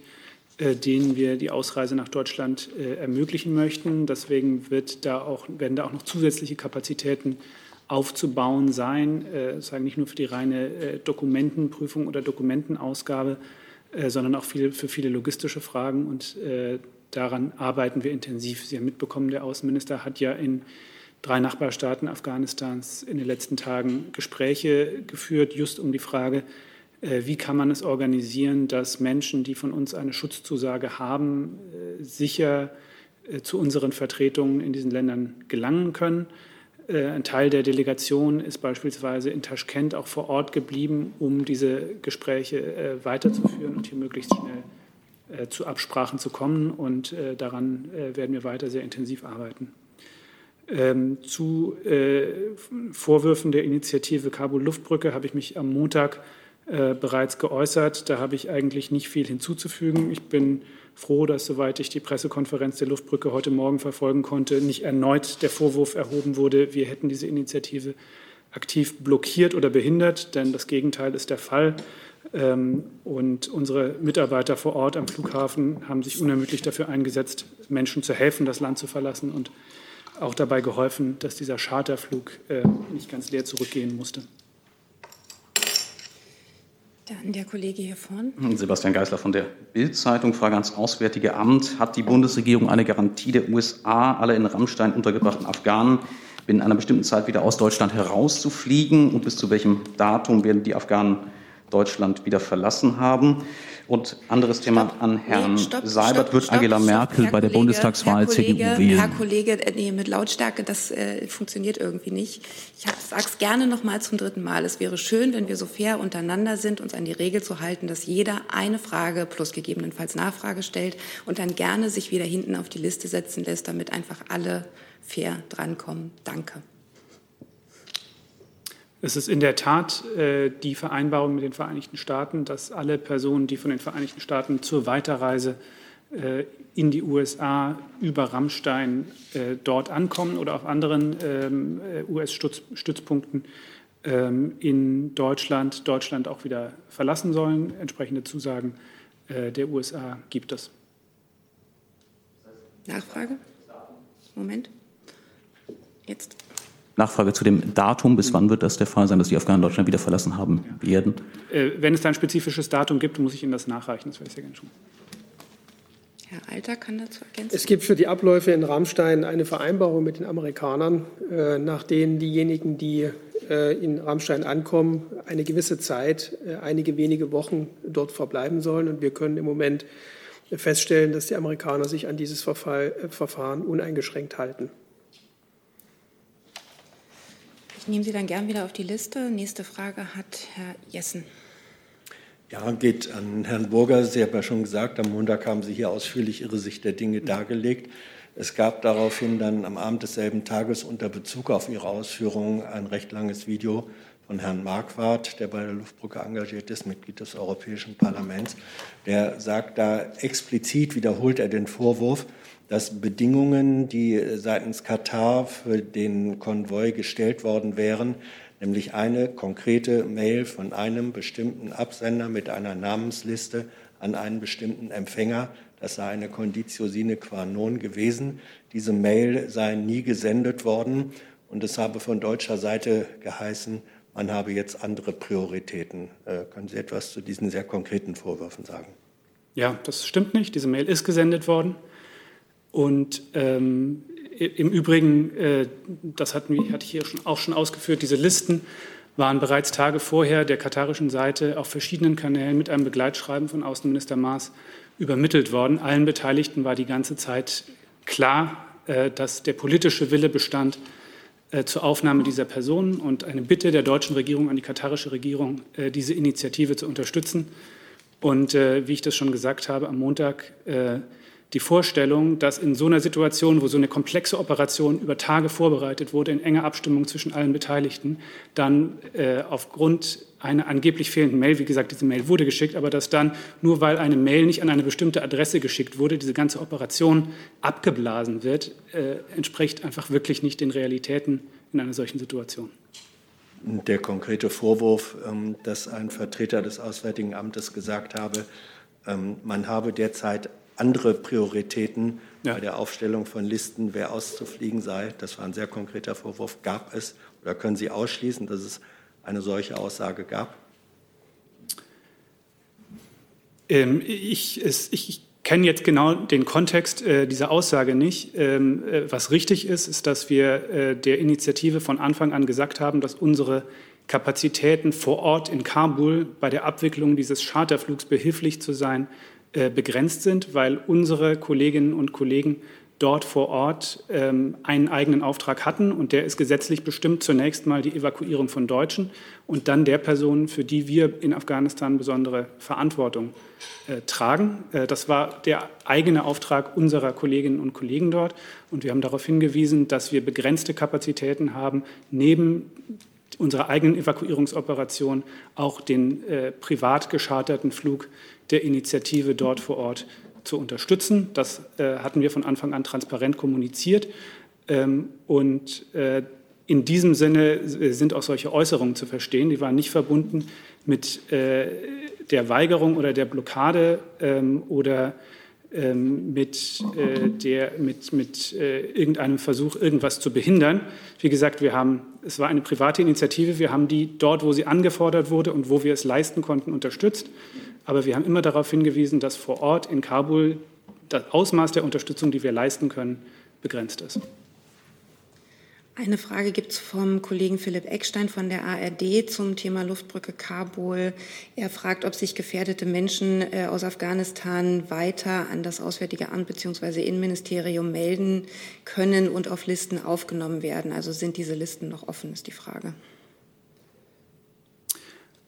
denen wir die Ausreise nach Deutschland ermöglichen möchten. Deswegen wird da auch, werden da auch noch zusätzliche Kapazitäten aufzubauen sein, äh, sagen nicht nur für die reine äh, Dokumentenprüfung oder Dokumentenausgabe, äh, sondern auch viel, für viele logistische Fragen. Und äh, daran arbeiten wir intensiv. Sie haben mitbekommen, der Außenminister hat ja in drei Nachbarstaaten Afghanistans in den letzten Tagen Gespräche geführt, just um die Frage, äh, wie kann man es organisieren, dass Menschen, die von uns eine Schutzzusage haben, äh, sicher zu unseren Vertretungen in diesen Ländern gelangen können. Äh, ein Teil der Delegation ist beispielsweise in Taschkent auch vor Ort geblieben, um diese Gespräche äh, weiterzuführen und hier möglichst schnell äh, zu Absprachen zu kommen. Und daran werden wir weiter sehr intensiv arbeiten. Ähm, zu Vorwürfen der Initiative Kabul Luftbrücke habe ich mich am Montag bereits geäußert. Da habe ich eigentlich nicht viel hinzuzufügen. Ich bin froh, dass, soweit ich die Pressekonferenz der Luftbrücke heute Morgen verfolgen konnte, nicht erneut der Vorwurf erhoben wurde, wir hätten diese Initiative aktiv blockiert oder behindert, denn das Gegenteil ist der Fall. Ähm, und unsere Mitarbeiter vor Ort am Flughafen haben sich unermüdlich dafür eingesetzt, Menschen zu helfen, das Land zu verlassen und auch dabei geholfen, dass dieser Charterflug äh, nicht ganz leer zurückgehen musste. Dann der Kollege hier vorne. Sebastian Geisler von der Bild-Zeitung. Frage ans Auswärtige Amt. Hat die Bundesregierung eine Garantie der USA, alle in Rammstein untergebrachten Afghanen binnen einer bestimmten Zeit wieder aus Deutschland herauszufliegen? Und bis zu welchem Datum werden die Afghanen Deutschland wieder verlassen haben? Und anderes Thema stopp. an Herrn nee, stopp, Seibert. Stopp, wird Angela Merkel bei der Kollege, Bundestagswahl Kollege, CDU wählen? Herr Kollege, nee, mit Lautstärke, das äh, funktioniert irgendwie nicht. Ich sage es gerne noch mal zum dritten Mal. Es wäre schön, wenn wir so fair untereinander sind, uns an die Regel zu halten, dass jeder eine Frage plus gegebenenfalls Nachfrage stellt und dann gerne sich wieder hinten auf die Liste setzen lässt, damit einfach alle fair drankommen. Danke. Es ist in der Tat äh, die Vereinbarung mit den Vereinigten Staaten, dass alle Personen, die von den Vereinigten Staaten zur Weiterreise äh, in die USA über Rammstein äh, dort ankommen oder auf anderen ähm, äh, US-Stützpunkten ähm, in Deutschland, Deutschland auch wieder verlassen sollen. Entsprechende Zusagen äh, der USA gibt es. Nachfrage? Moment. Jetzt. Nachfrage zu dem Datum. Bis wann wird das der Fall sein, dass die Afghanen Deutschland wieder verlassen haben werden? Äh, wenn es da ein spezifisches Datum gibt, muss ich Ihnen das nachreichen. Das werde ich sehr gerne tun. Herr Alter kann dazu ergänzen. Es gibt für die Abläufe in Rammstein eine Vereinbarung mit den Amerikanern, äh, nach denen diejenigen, die äh, in Rammstein ankommen, eine gewisse Zeit, einige wenige Wochen dort verbleiben sollen. Und wir können im Moment feststellen, dass die Amerikaner sich an dieses Verfahren uneingeschränkt halten. Ich nehme Sie dann gern wieder auf die Liste. Nächste Frage hat Herr Jessen. Ja, geht an Herrn Burger. Sie haben ja schon gesagt, am Montag haben Sie hier ausführlich Ihre Sicht der Dinge dargelegt. Es gab daraufhin dann am Abend desselben Tages unter Bezug auf Ihre Ausführungen ein recht langes Video von Herrn Marquardt, der bei der Luftbrücke engagiert ist, Mitglied des Europäischen Parlaments. Der sagt da explizit, wiederholt er den Vorwurf, dass Bedingungen, die seitens Katar für den Konvoi gestellt worden wären, nämlich eine konkrete Mail von einem bestimmten Absender mit einer Namensliste an einen bestimmten Empfänger. Das sei eine Conditio sine qua non gewesen. Diese Mail sei nie gesendet worden und es habe von deutscher Seite geheißen, man habe jetzt andere Prioritäten. Äh, können Sie etwas zu diesen sehr konkreten Vorwürfen sagen? Ja, das stimmt nicht. Diese Mail ist gesendet worden. Und ähm, im Übrigen, äh, das hatten hatte ich hier schon, auch schon ausgeführt, diese Listen waren bereits Tage vorher der katarischen Seite auf verschiedenen Kanälen mit einem Begleitschreiben von Außenminister Maas übermittelt worden. Allen Beteiligten war die ganze Zeit klar, äh, dass der politische Wille bestand äh, zur Aufnahme dieser Personen und eine Bitte der deutschen Regierung an die katarische Regierung, äh, diese Initiative zu unterstützen. Und wie ich das schon gesagt habe, am Montag die Vorstellung, dass in so einer Situation, wo so eine komplexe Operation über Tage vorbereitet wurde, in enger Abstimmung zwischen allen Beteiligten, dann äh, aufgrund einer angeblich fehlenden Mail, wie gesagt, diese Mail wurde geschickt, aber dass dann, nur weil eine Mail nicht an eine bestimmte Adresse geschickt wurde, diese ganze Operation abgeblasen wird, äh, entspricht einfach wirklich nicht den Realitäten in einer solchen Situation. Der konkrete Vorwurf, ähm, dass ein Vertreter des Auswärtigen Amtes gesagt habe, ähm, man habe derzeit andere Prioritäten ja. bei der Aufstellung von Listen, wer auszufliegen sei. Das war ein sehr konkreter Vorwurf. Gab es oder können Sie ausschließen, dass es eine solche Aussage gab? Ähm, ich, es, ich kenne jetzt genau den Kontext äh, dieser Aussage nicht. Ähm, äh, was richtig ist, ist, dass wir äh, der Initiative von Anfang an gesagt haben, dass unsere Kapazitäten vor Ort in Kabul bei der Abwicklung dieses Charterflugs behilflich zu sein begrenzt sind, weil unsere Kolleginnen und Kollegen dort vor Ort ähm, einen eigenen Auftrag hatten und der ist gesetzlich bestimmt zunächst mal die Evakuierung von Deutschen und dann der Personen, für die wir in Afghanistan besondere Verantwortung äh, tragen. Äh, das war der eigene Auftrag unserer Kolleginnen und Kollegen dort und wir haben darauf hingewiesen, dass wir begrenzte Kapazitäten haben, neben unserer eigenen Evakuierungsoperation auch den äh, privat gescharterten Flug der Initiative dort vor Ort zu unterstützen. Das äh, hatten wir von Anfang an transparent kommuniziert. Ähm, und äh, in diesem Sinne sind auch solche Äußerungen zu verstehen. Die waren nicht verbunden mit äh, der Weigerung oder der Blockade ähm, oder ähm, mit, äh, der, mit, mit äh, irgendeinem Versuch, irgendwas zu behindern. Wie gesagt, wir haben, es war eine private Initiative. Wir haben die dort, wo sie angefordert wurde und wo wir es leisten konnten, unterstützt. Aber wir haben immer darauf hingewiesen, dass vor Ort in Kabul das Ausmaß der Unterstützung, die wir leisten können, begrenzt ist. Eine Frage gibt es vom Kollegen Philipp Eckstein von der ARD zum Thema Luftbrücke Kabul. Er fragt, ob sich gefährdete Menschen äh, aus Afghanistan weiter an das Auswärtige Amt bzw. Innenministerium melden können und auf Listen aufgenommen werden. Also sind diese Listen noch offen, ist die Frage.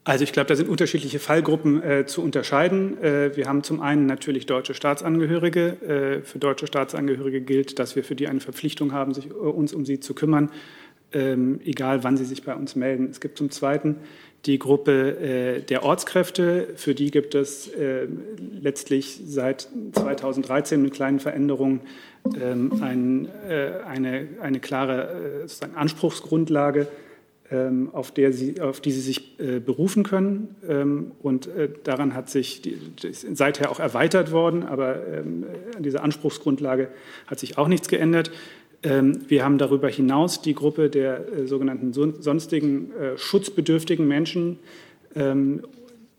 Also ich glaube, da sind unterschiedliche Fallgruppen äh, zu unterscheiden. Äh, wir haben zum einen natürlich deutsche Staatsangehörige. Äh, für deutsche Staatsangehörige gilt, dass wir für die eine Verpflichtung haben, sich, äh, uns um sie zu kümmern, ähm, egal wann sie sich bei uns melden. Es gibt zum Zweiten die Gruppe äh, der Ortskräfte. Für die gibt es äh, letztlich seit 2013 mit kleinen Veränderungen ähm, ein, eine, eine klare Anspruchsgrundlage ähm, auf, der sie, auf die sie sich äh, berufen können. Ähm, und äh, daran hat sich die, seither auch erweitert worden, aber ähm, an dieser Anspruchsgrundlage hat sich auch nichts geändert. wir haben darüber hinaus die Gruppe der äh, sogenannten sonstigen schutzbedürftigen Menschen.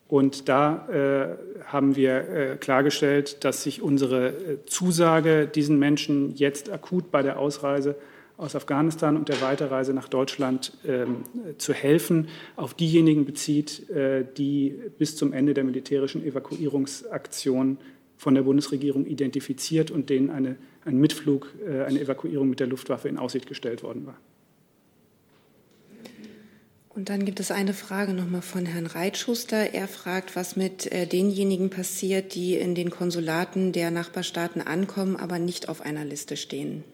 und da haben wir klargestellt, dass sich unsere Zusage diesen Menschen jetzt akut bei der Ausreise aus Afghanistan und der Weiterreise nach Deutschland ähm, zu helfen, auf diejenigen bezieht, äh, die bis zum Ende der militärischen Evakuierungsaktion von der Bundesregierung identifiziert und denen eine, ein Mitflug, äh, eine Evakuierung mit der Luftwaffe in Aussicht gestellt worden war. Und dann gibt es eine Frage nochmal von Herrn Reitschuster. Er fragt, was mit äh, denjenigen passiert, die in den Konsulaten der Nachbarstaaten ankommen, aber nicht auf einer Liste stehen.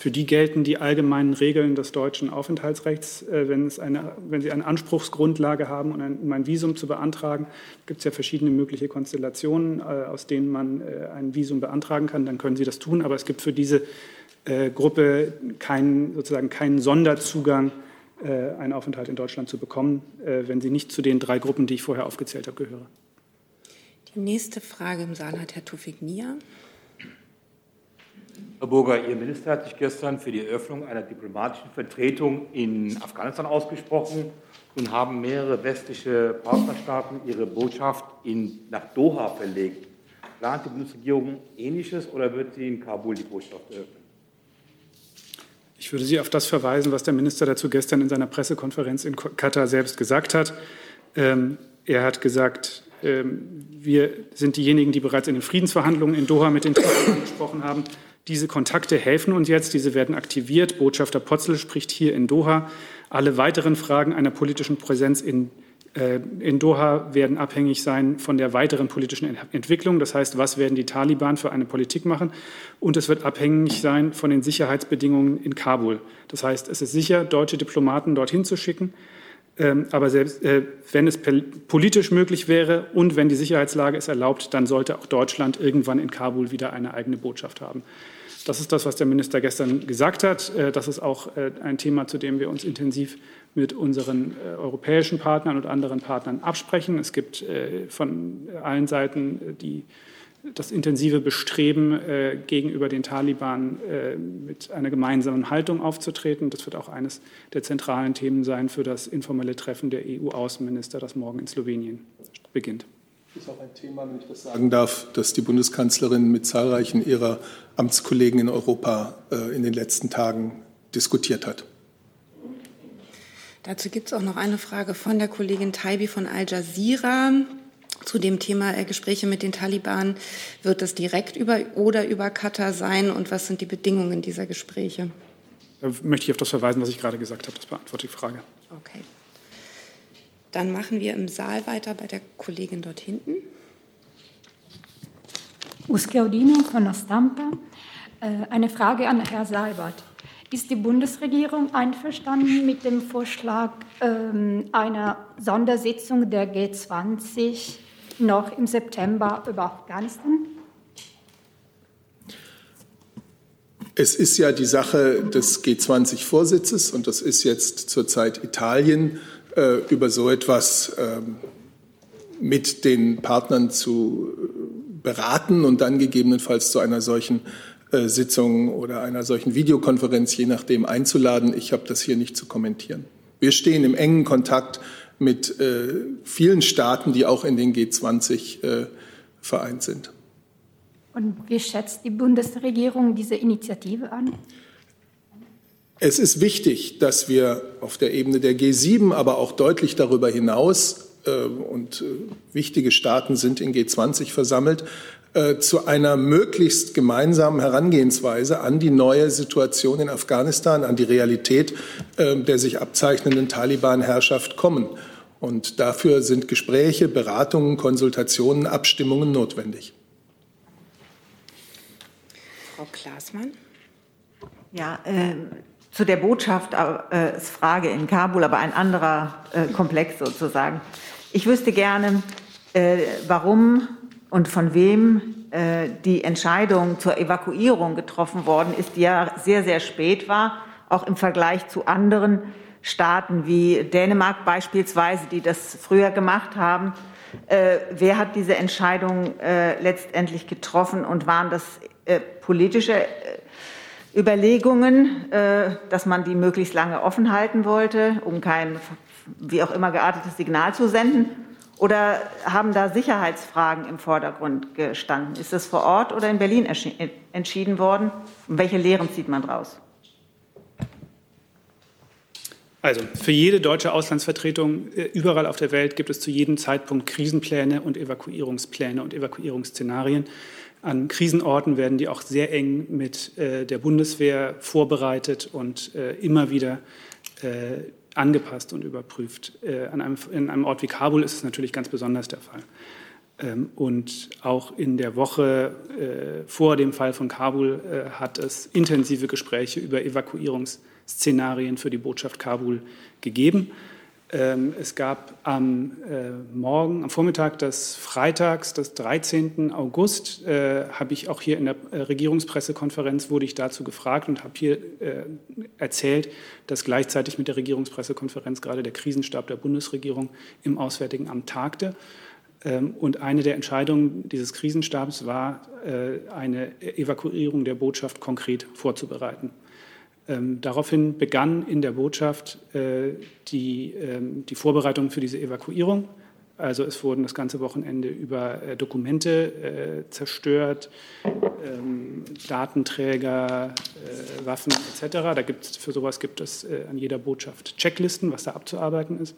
Für die gelten die allgemeinen Regeln des deutschen Aufenthaltsrechts. Äh, wenn, es eine, wenn Sie eine Anspruchsgrundlage haben, um ein Visum zu beantragen, gibt es ja verschiedene mögliche Konstellationen, äh, aus denen man äh, ein Visum beantragen kann. Dann können Sie das tun. Aber es gibt für diese Gruppe keinen, sozusagen keinen Sonderzugang einen Aufenthalt in Deutschland zu bekommen, wenn sie nicht zu den drei Gruppen, die ich vorher aufgezählt habe, gehören. Die nächste Frage im Saal hat Herr Tufik Nia. Herr Burger, Ihr Minister hat sich gestern für die Eröffnung einer diplomatischen Vertretung in Afghanistan ausgesprochen und haben mehrere westliche Partnerstaaten ihre Botschaft in, nach Doha verlegt. Plant die Bundesregierung Ähnliches oder wird sie in Kabul die Botschaft eröffnen? Ich würde Sie auf das verweisen, was der Minister dazu gestern in seiner Pressekonferenz in Katar selbst gesagt hat. Ähm, er hat gesagt, ähm, wir sind diejenigen, die bereits in den Friedensverhandlungen in Doha mit den Taliban gesprochen haben. Diese Kontakte helfen uns jetzt, diese werden aktiviert. Botschafter Potzel spricht hier in Doha. Alle weiteren Fragen einer politischen Präsenz in äh, in Doha werden abhängig sein von der weiteren politischen Entwicklung. Das heißt, was werden die Taliban für eine Politik machen? Und es wird abhängig sein von den Sicherheitsbedingungen in Kabul. Das heißt, es ist sicher, deutsche Diplomaten dorthin zu schicken. Ähm, aber selbst äh, wenn es politisch möglich wäre und wenn die Sicherheitslage es erlaubt, dann sollte auch Deutschland irgendwann in Kabul wieder eine eigene Botschaft haben. Das ist das, was der Minister gestern gesagt hat. Äh, das ist auch äh, ein Thema, zu dem wir uns intensiv mit unseren europäischen Partnern und anderen Partnern absprechen. Es gibt von allen Seiten die das intensive Bestreben, äh, gegenüber den Taliban äh, mit einer gemeinsamen Haltung aufzutreten. Das wird auch eines der zentralen Themen sein für das informelle Treffen der EU-Außenminister, das morgen in Slowenien beginnt. Das ist auch ein Thema, wenn ich das sagen darf, das die Bundeskanzlerin mit zahlreichen ihrer Amtskollegen in Europa äh, in den letzten Tagen diskutiert hat. Dazu gibt es auch noch eine Frage von der Kollegin Taibi von Al Jazeera zu dem Thema äh, Gespräche mit den Taliban. Wird das direkt über oder über Katar sein und was sind die Bedingungen dieser Gespräche? Da möchte ich auf das verweisen, was ich gerade gesagt habe. Das beantwortet die Frage. Okay. Dann machen wir im Saal weiter bei der Kollegin dort hinten. Uschiaudino von Ostampa. Äh, eine Frage an Herrn Seibert. Ist die Bundesregierung einverstanden mit dem Vorschlag ähm, einer Sondersitzung der G20 noch im September über Afghanistan? Es ist ja die Sache des G20-Vorsitzes und das ist jetzt zurzeit Italien, äh, über so etwas äh, mit den Partnern zu beraten und dann gegebenenfalls zu einer solchen äh, Sitzung oder einer solchen Videokonferenz, je nachdem, einzuladen. Ich habe das hier nicht zu kommentieren. Wir stehen im engen Kontakt mit äh, vielen Staaten, die auch in den G20 äh, vereint sind. Und wie schätzt die Bundesregierung diese Initiative an? Es ist wichtig, dass wir auf der Ebene der G7, aber auch deutlich darüber hinaus, äh, und äh, wichtige Staaten sind in G20 versammelt, äh, zu einer möglichst gemeinsamen Herangehensweise an die neue Situation in Afghanistan, an die Realität der sich abzeichnenden Taliban-Herrschaft kommen. Und dafür sind Gespräche, Beratungen, Konsultationen, Abstimmungen notwendig. Frau Klaasmann. Ja, äh, zu der Botschaft äh, ist Frage in Kabul, aber ein anderer äh, Komplex sozusagen. Ich wüsste gerne, äh, warum und von wem äh, die Entscheidung zur Evakuierung getroffen worden ist, die ja sehr, sehr spät war, auch im Vergleich zu anderen Staaten wie Dänemark beispielsweise, die das früher gemacht haben. Äh, wer hat diese Entscheidung äh, letztendlich getroffen und waren das äh, politische äh, Überlegungen, äh, dass man die möglichst lange offen halten wollte, um kein wie auch immer geartetes Signal zu senden? Oder haben da Sicherheitsfragen im Vordergrund gestanden? Ist das vor Ort oder in Berlin entschieden worden? Und welche Lehren zieht man daraus? Also für jede deutsche Auslandsvertretung äh, überall auf der Welt gibt es zu jedem Zeitpunkt Krisenpläne und Evakuierungspläne und Evakuierungsszenarien. An Krisenorten werden die auch sehr eng mit äh, der Bundeswehr vorbereitet und äh, immer wieder angepasst und überprüft. An in einem Ort wie Kabul ist es natürlich ganz besonders der Fall. Ähm, und auch in der Woche vor dem Fall von Kabul hat es intensive Gespräche über Evakuierungsszenarien Szenarien für die Botschaft Kabul gegeben. Ähm, es gab am äh, Morgen, am Vormittag des Freitags, des 13. August, äh, habe ich auch hier in der äh, Regierungspressekonferenz, wurde ich dazu gefragt und habe hier äh, erzählt, dass gleichzeitig mit der Regierungspressekonferenz gerade der Krisenstab der Bundesregierung im Auswärtigen Amt tagte. Ähm, und eine der Entscheidungen dieses Krisenstabs war, äh, eine Evakuierung der Botschaft konkret vorzubereiten. Ähm, daraufhin begann in der Botschaft äh, die, ähm, die Vorbereitung für diese Evakuierung. Also es wurden das ganze Wochenende über äh, Dokumente zerstört, Datenträger, Waffen etc. Da gibt für sowas gibt es an jeder Botschaft Checklisten, was da abzuarbeiten ist.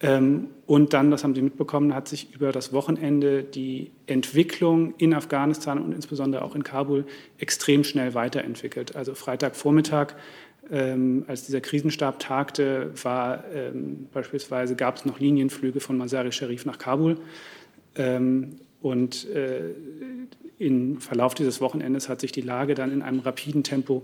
Ähm, und dann, das haben Sie mitbekommen, hat sich über das Wochenende die Entwicklung in Afghanistan und insbesondere auch in Kabul extrem schnell weiterentwickelt. Also Freitagvormittag, ähm, als dieser Krisenstab tagte, war ähm, beispielsweise gab es noch Linienflüge von Masari Sharif nach Kabul. und äh, im Verlauf dieses Wochenendes hat sich die Lage dann in einem rapiden Tempo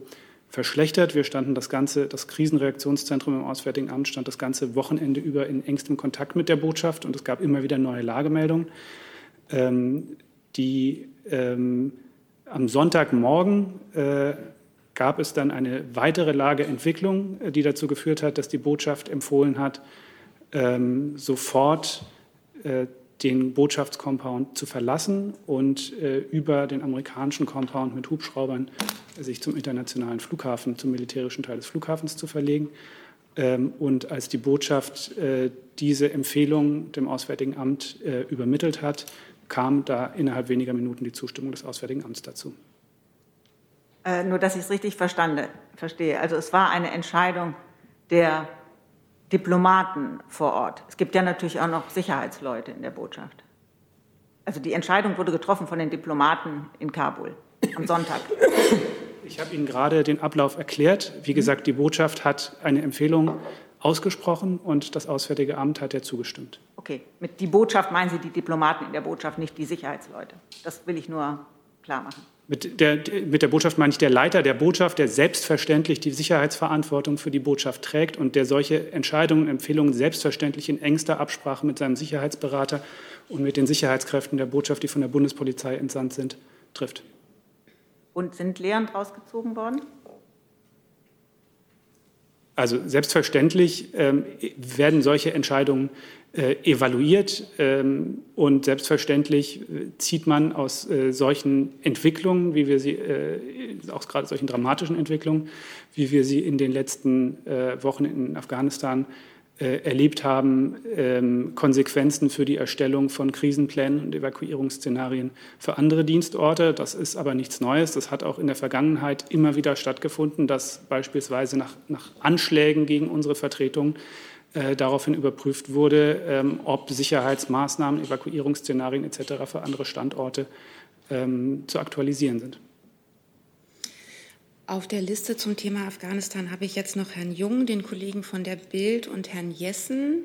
verschlechtert. Wir standen das ganze, das Krisenreaktionszentrum im Auswärtigen Amt stand das ganze Wochenende über in engstem Kontakt mit der Botschaft und es gab immer wieder neue Lagemeldungen. Ähm, die ähm, am Sonntagmorgen äh, gab es dann eine weitere Lageentwicklung, äh, die dazu geführt hat, dass die Botschaft empfohlen hat, ähm, sofort äh, den Botschaftscompound zu verlassen und äh, über den amerikanischen Compound mit Hubschraubern sich zum internationalen Flughafen, zum militärischen Teil des Flughafens zu verlegen. Ähm, und als die Botschaft äh, diese Empfehlung dem Auswärtigen Amt äh, übermittelt hat, kam da innerhalb weniger Minuten die Zustimmung des Auswärtigen Amts dazu. Äh, nur, dass ich es richtig verstande, verstehe. Also es war eine Entscheidung der Diplomaten vor Ort. Es gibt ja natürlich auch noch Sicherheitsleute in der Botschaft. Also die Entscheidung wurde getroffen von den Diplomaten in Kabul am Sonntag. Ich habe Ihnen gerade den Ablauf erklärt. Wie gesagt, die Botschaft hat eine Empfehlung ausgesprochen und das Auswärtige Amt hat ja zugestimmt. Okay, mit die Botschaft meinen Sie die Diplomaten in der Botschaft, nicht die Sicherheitsleute. Das will ich nur klar machen. Mit der, mit der Botschaft meine ich der Leiter der Botschaft, der selbstverständlich die Sicherheitsverantwortung für die Botschaft trägt und der solche Entscheidungen und Empfehlungen selbstverständlich in engster Absprache mit seinem Sicherheitsberater und mit den Sicherheitskräften der Botschaft, die von der Bundespolizei entsandt sind, trifft. Und sind Lehren daraus gezogen worden? Also selbstverständlich ähm, werden solche Entscheidungen äh, evaluiert ähm, und selbstverständlich äh, zieht man aus äh, solchen Entwicklungen, wie wir sie, äh, auch gerade solchen dramatischen Entwicklungen, wie wir sie in den letzten äh, Wochen in Afghanistan äh, erlebt haben, ähm, Konsequenzen für die Erstellung von Krisenplänen und Evakuierungsszenarien für andere Dienstorte. Das ist aber nichts Neues. Das hat auch in der Vergangenheit immer wieder stattgefunden, dass beispielsweise nach, nach Anschlägen gegen unsere Vertretung äh, daraufhin überprüft wurde, ähm, ob Sicherheitsmaßnahmen, Evakuierungsszenarien etc. für andere Standorte ähm, zu aktualisieren sind. Auf der Liste zum Thema Afghanistan habe ich jetzt noch Herrn Jung, den Kollegen von der Bild und Herrn Jessen.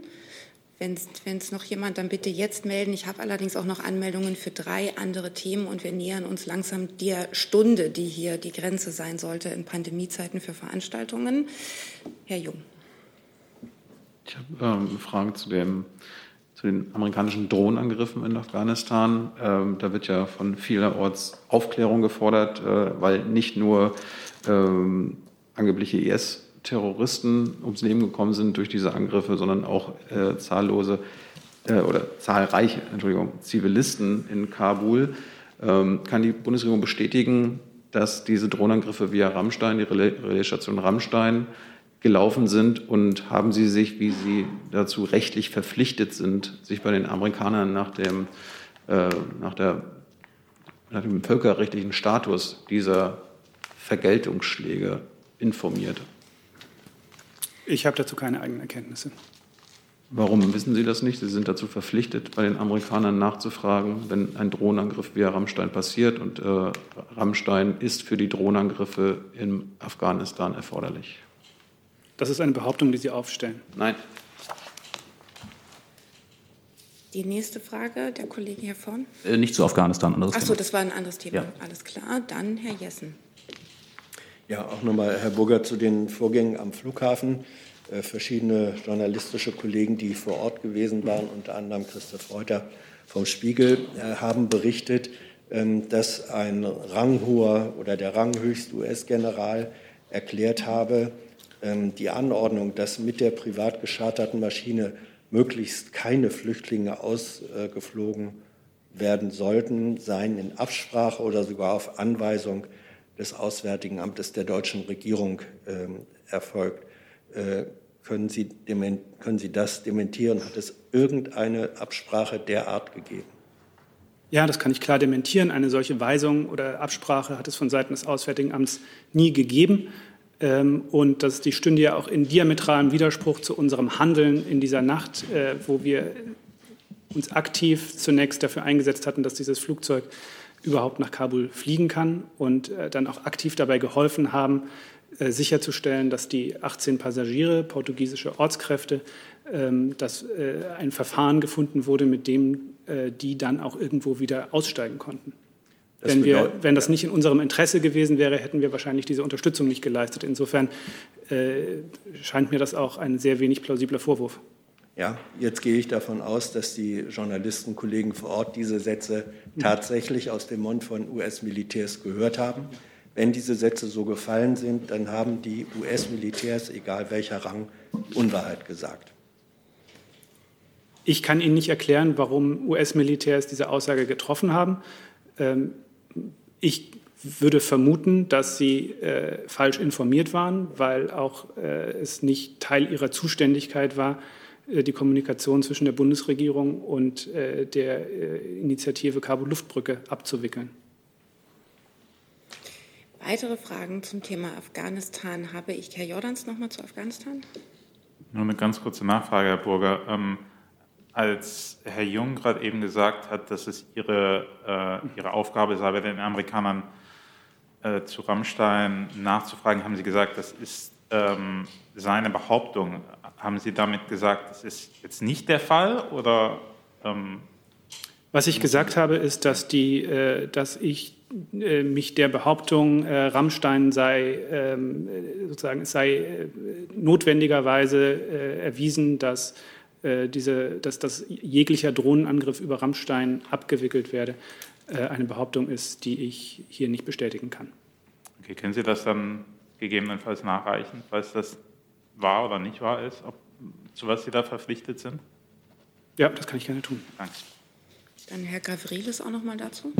Wenn es noch jemand, dann bitte jetzt melden. Ich habe allerdings auch noch Anmeldungen für drei andere Themen und wir nähern uns langsam der Stunde, die hier die Grenze sein sollte in Pandemiezeiten für Veranstaltungen. Herr Jung. Ich habe ähm, Fragen zu dem zu den amerikanischen Drohnenangriffen in Afghanistan. Ähm, da wird ja von vielerorts Aufklärung gefordert, äh, weil nicht nur ähm, angebliche IS-Terroristen ums Leben gekommen sind durch diese Angriffe, sondern auch äh, zahllose äh, oder zahlreiche Entschuldigung, Zivilisten in Kabul. Ähm, kann die Bundesregierung bestätigen, dass diese Drohnenangriffe via Rammstein, die Relaisstation Rammstein, gelaufen sind und haben Sie sich, wie Sie dazu rechtlich verpflichtet sind, sich bei den Amerikanern nach dem, äh, nach der, nach dem völkerrechtlichen Status dieser Vergeltungsschläge informiert? Ich habe dazu keine eigenen Erkenntnisse. Warum wissen Sie das nicht? Sie sind dazu verpflichtet, bei den Amerikanern nachzufragen, wenn ein Drohnenangriff via Rammstein passiert. Und äh, Rammstein ist für die Drohnenangriffe in Afghanistan erforderlich. Das ist eine Behauptung, die Sie aufstellen. Nein. Die nächste Frage, der Kollege hier vorne. Äh, nicht zu Afghanistan, anderes Ach so, das war ein anderes Thema. Ja. Alles klar. Dann Herr Jessen. Ja, auch nochmal, Herr Burger, zu den Vorgängen am Flughafen. äh, verschiedene journalistische Kollegen, die vor Ort gewesen waren, unter anderem Christoph Reuter vom Spiegel, äh, haben berichtet, ähm, dass ein ranghoher oder der ranghöchste US-General erklärt habe, die Anordnung, dass mit der privat gescharterten Maschine möglichst keine Flüchtlinge ausgeflogen werden sollten, seien in Absprache oder sogar auf Anweisung des Auswärtigen Amtes der deutschen Regierung ähm, erfolgt. Äh, können, Sie können Sie das dementieren? Hat es irgendeine Absprache der Art gegeben? Ja, das kann ich klar dementieren. Eine solche Weisung oder Absprache hat es von Seiten des Auswärtigen Amts nie gegeben. Ähm, und das, die stünde ja auch in diametralem Widerspruch zu unserem Handeln in dieser Nacht, äh, wo wir uns aktiv zunächst dafür eingesetzt hatten, dass dieses Flugzeug überhaupt nach Kabul fliegen kann und äh, dann auch aktiv dabei geholfen haben, äh, sicherzustellen, dass die 18 Passagiere, portugiesische Ortskräfte, ähm, dass ein Verfahren gefunden wurde, mit dem die dann auch irgendwo wieder aussteigen konnten. Wenn, wir, wenn das nicht in unserem Interesse gewesen wäre, hätten wir wahrscheinlich diese Unterstützung nicht geleistet. Insofern äh, scheint mir das auch ein sehr wenig plausibler Vorwurf. Ja, jetzt gehe ich davon aus, dass die Journalistenkollegen vor Ort diese Sätze tatsächlich aus dem Mund von US-Militärs gehört haben. Wenn diese Sätze so gefallen sind, dann haben die US-Militärs, egal welcher Rang, Unwahrheit gesagt. Ich kann Ihnen nicht erklären, warum US-Militärs diese Aussage getroffen haben. Ich würde vermuten, dass sie äh, falsch informiert waren, weil auch äh, es nicht Teil ihrer Zuständigkeit war, äh, die Kommunikation zwischen der Bundesregierung und äh, der äh, Initiative Kabul Luftbrücke abzuwickeln. Weitere Fragen zum Thema Afghanistan habe ich. Herr Jordans noch mal zu Afghanistan. Nur eine ganz kurze Nachfrage, Herr Burger. Ähm, als Herr Jung gerade eben gesagt hat, dass es Ihre, äh, Ihre Aufgabe sei, bei den Amerikanern äh, zu Rammstein nachzufragen, haben Sie gesagt, das ist ähm, seine Behauptung. Haben Sie damit gesagt, das ist jetzt nicht der Fall oder? Ähm Was ich gesagt habe, ist, dass, die, äh, dass ich äh, mich der Behauptung, äh, Rammstein sei ähm, sozusagen es sei äh, notwendigerweise erwiesen, dass äh, diese, dass, dass jeglicher Drohnenangriff über Rammstein abgewickelt werde, äh, eine Behauptung ist, die ich hier nicht bestätigen kann. Okay, können Sie das dann gegebenenfalls nachreichen, falls das wahr oder nicht wahr ist, ob, zu was Sie da verpflichtet sind? Ja, das kann ich gerne tun. Danke. Dann Herr Gavrilis auch noch mal dazu.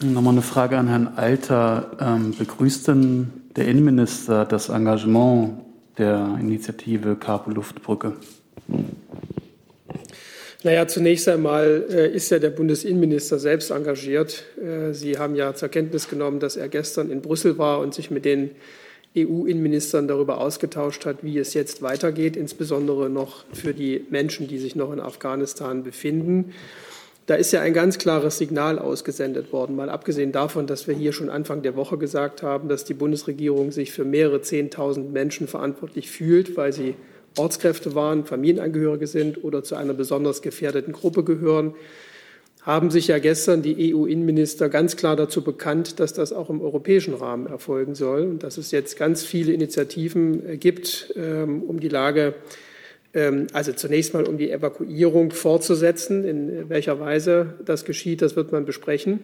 Nochmal eine Frage an Herrn Alter. Ähm, begrüßt denn der Innenminister das Engagement der Initiative Carpo Luftbrücke? Naja, zunächst einmal äh, ist ja der Bundesinnenminister selbst engagiert. Äh, Sie haben ja zur Kenntnis genommen, dass er gestern in Brüssel war und sich mit den EU-Innenministern darüber ausgetauscht hat, wie es jetzt weitergeht, insbesondere noch für die Menschen, die sich noch in Afghanistan befinden. Da ist ja ein ganz klares Signal ausgesendet worden, mal abgesehen davon, dass wir hier schon Anfang der Woche gesagt haben, dass die Bundesregierung sich für mehrere Zehntausend Menschen verantwortlich fühlt, weil sie Ortskräfte waren, Familienangehörige sind oder zu einer besonders gefährdeten Gruppe gehören, haben sich ja gestern die EU-Innenminister ganz klar dazu bekannt, dass das auch im europäischen Rahmen erfolgen soll und dass es jetzt ganz viele Initiativen äh, gibt, ähm, um die Lage, ähm, also zunächst mal um die Evakuierung fortzusetzen. In welcher Weise das geschieht, das wird man besprechen.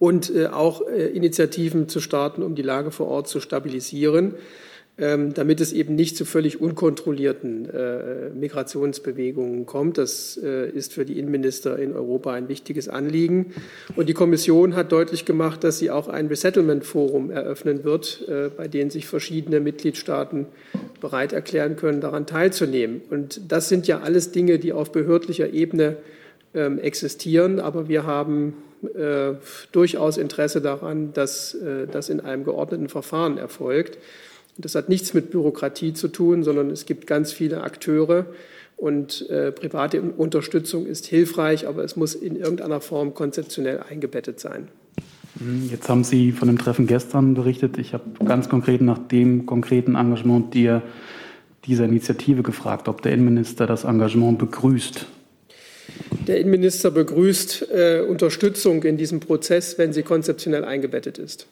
Und äh, auch äh, Initiativen zu starten, um die Lage vor Ort zu stabilisieren. Ähm, damit es eben nicht zu völlig unkontrollierten äh, Migrationsbewegungen kommt. Das äh, ist für die Innenminister in Europa ein wichtiges Anliegen. Und die Kommission hat deutlich gemacht, dass sie auch ein Resettlement-Forum eröffnen wird, äh, bei dem sich verschiedene Mitgliedstaaten bereit erklären können, daran teilzunehmen. Und das sind ja alles Dinge, die auf behördlicher Ebene ähm, existieren. Aber wir haben durchaus Interesse daran, dass das in einem geordneten Verfahren erfolgt. Das hat nichts mit Bürokratie zu tun, sondern es gibt ganz viele Akteure und äh, private Unterstützung ist hilfreich, aber es muss in irgendeiner Form konzeptionell eingebettet sein. Hm, jetzt haben Sie von dem Treffen gestern berichtet. Ich habe ganz konkret nach dem konkreten Engagement dir, dieser Initiative gefragt, ob der Innenminister das Engagement begrüßt. Der Innenminister begrüßt äh, Unterstützung in diesem Prozess, wenn sie konzeptionell eingebettet ist.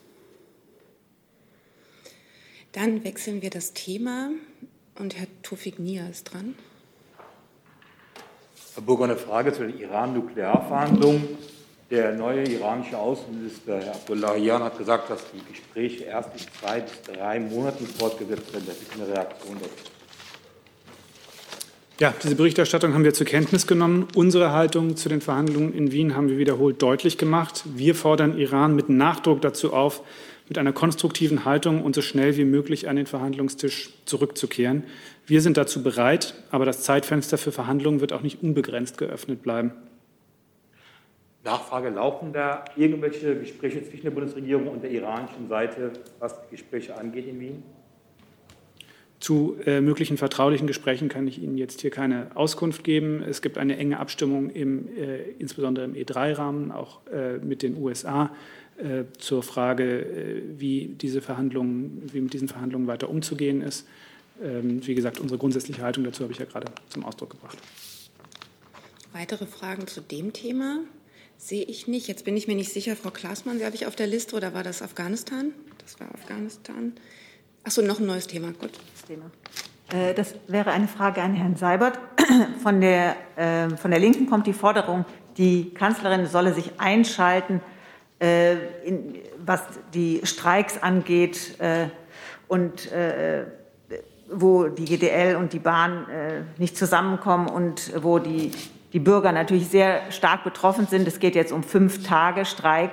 Dann wechseln wir das Thema. Und Herr Tufik Nia ist dran. Herr Burger, eine Frage zu den Iran-Nuklearverhandlungen. Der neue iranische Außenminister, Herr Abdullahian, hat gesagt, dass die Gespräche erst in zwei bis drei Monaten fortgesetzt werden. Das ist eine Reaktion dazu. Ja, diese Berichterstattung haben wir zur Kenntnis genommen. Unsere Haltung zu den Verhandlungen in Wien haben wir wiederholt deutlich gemacht. Wir fordern Iran mit Nachdruck dazu auf, mit einer konstruktiven Haltung und so schnell wie möglich an den Verhandlungstisch zurückzukehren. Wir sind dazu bereit, aber das Zeitfenster für Verhandlungen wird auch nicht unbegrenzt geöffnet bleiben. Nachfrage, laufen da irgendwelche Gespräche zwischen der Bundesregierung und der iranischen Seite, was die Gespräche angeht in Wien? Zu äh, möglichen vertraulichen Gesprächen kann ich Ihnen jetzt hier keine Auskunft geben. Es gibt eine enge Abstimmung, im, äh, insbesondere im E3-Rahmen, auch äh, mit den USA, zur Frage, äh, wie, diese Verhandlungen, wie mit diesen Verhandlungen weiter umzugehen ist. Ähm, wie gesagt, unsere grundsätzliche Haltung dazu habe ich ja gerade zum Ausdruck gebracht. Weitere Fragen zu dem Thema sehe ich nicht. Jetzt bin ich mir nicht sicher, Frau Klaasmann, Sie habe ich auf der Liste oder war das Afghanistan? Das war Afghanistan. Achso, noch ein neues Thema. Gut. Thema. Äh, das wäre eine Frage an Herrn Seibert. Von der, äh, von der Linken kommt die Forderung, die Kanzlerin solle sich einschalten, äh, in, was die Streiks angeht und wo die GDL und die Bahn nicht zusammenkommen und wo die, die Bürger natürlich sehr stark betroffen sind. Es geht jetzt um fünf Tage Streik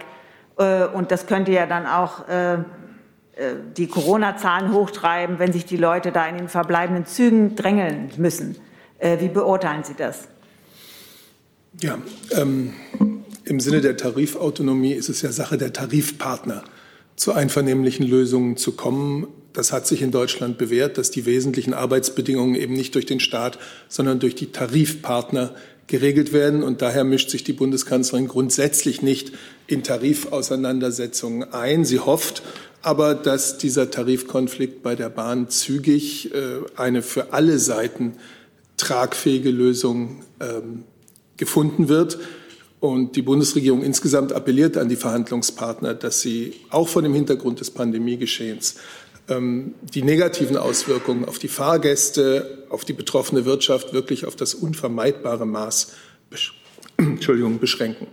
und das könnte ja dann auch äh, die Corona-Zahlen hochtreiben, wenn sich die Leute da in den verbleibenden Zügen drängeln müssen. Äh, wie beurteilen Sie das? Ja, ähm, im Sinne der Tarifautonomie ist es ja Sache der Tarifpartner, zu einvernehmlichen Lösungen zu kommen. Das hat sich in Deutschland bewährt, dass die wesentlichen Arbeitsbedingungen eben nicht durch den Staat, sondern durch die Tarifpartner geregelt werden. Und daher mischt sich die Bundeskanzlerin grundsätzlich nicht in Tarifauseinandersetzungen ein. Sie hofft aber dass dieser Tarifkonflikt bei der Bahn zügig äh, eine für alle Seiten tragfähige Lösung ähm, gefunden wird. Und die Bundesregierung insgesamt appelliert an die Verhandlungspartner, dass sie auch vor dem Hintergrund des Pandemiegeschehens ähm, die negativen Auswirkungen auf die Fahrgäste, auf die betroffene Wirtschaft wirklich auf das unvermeidbare Maß Entschuldigung, beschränken.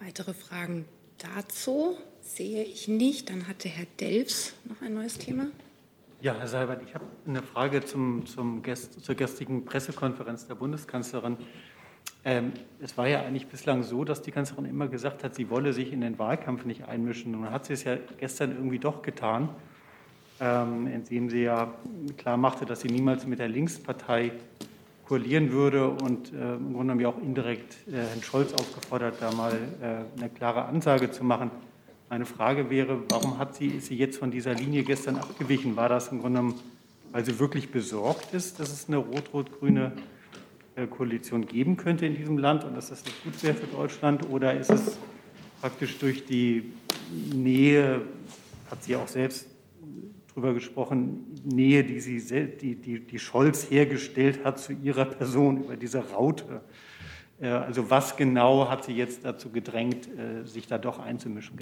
Weitere Fragen dazu? sehe ich nicht. Dann hatte Herr Delfs noch ein neues Thema. Ja, Herr Seibert, ich habe eine Frage zum, zum Gäst, zur gestrigen Pressekonferenz der Bundeskanzlerin. Ähm, es war ja eigentlich bislang so, dass die Kanzlerin immer gesagt hat, sie wolle sich in den Wahlkampf nicht einmischen. Nun hat sie es ja gestern irgendwie doch getan, ähm, indem sie ja klar machte, dass sie niemals mit der Linkspartei koalieren würde und äh, im Grunde genommen ja auch indirekt äh, Herrn Scholz aufgefordert, da mal äh, eine klare Ansage zu machen. Meine Frage wäre, warum hat sie, ist sie jetzt von dieser Linie gestern abgewichen? War das im Grunde genommen, weil sie wirklich besorgt ist, dass es eine rot-rot-grüne Koalition geben könnte in diesem Land und dass das nicht gut wäre für Deutschland? Oder ist es praktisch durch die Nähe, hat sie auch selbst drüber gesprochen, Nähe, die, sie, die, die, die Scholz hergestellt hat zu ihrer Person über diese Raute, äh, also was genau hat Sie jetzt dazu gedrängt, äh, sich da doch einzumischen?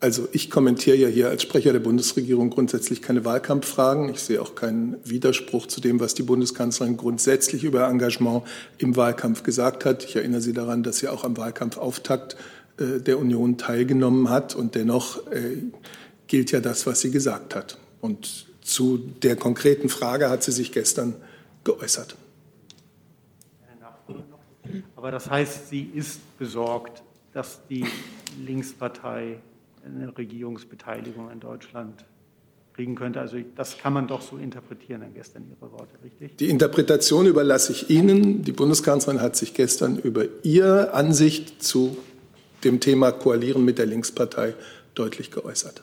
Also ich kommentiere ja hier als Sprecher der Bundesregierung grundsätzlich keine Wahlkampffragen. Ich sehe auch keinen Widerspruch zu dem, was die Bundeskanzlerin grundsätzlich über Engagement im Wahlkampf gesagt hat. Ich erinnere Sie daran, dass sie auch am Wahlkampfauftakt äh, der Union teilgenommen hat. Und dennoch gilt ja das, was sie gesagt hat. Und zu der konkreten Frage hat sie sich gestern geäußert. Aber das heißt, sie ist besorgt, dass die Linkspartei eine Regierungsbeteiligung in Deutschland kriegen könnte. Also das kann man doch so interpretieren an gestern Ihre Worte, richtig? Die Interpretation überlasse ich Ihnen. Die Bundeskanzlerin hat sich gestern über ihre Ansicht zu dem Thema Koalieren mit der Linkspartei deutlich geäußert.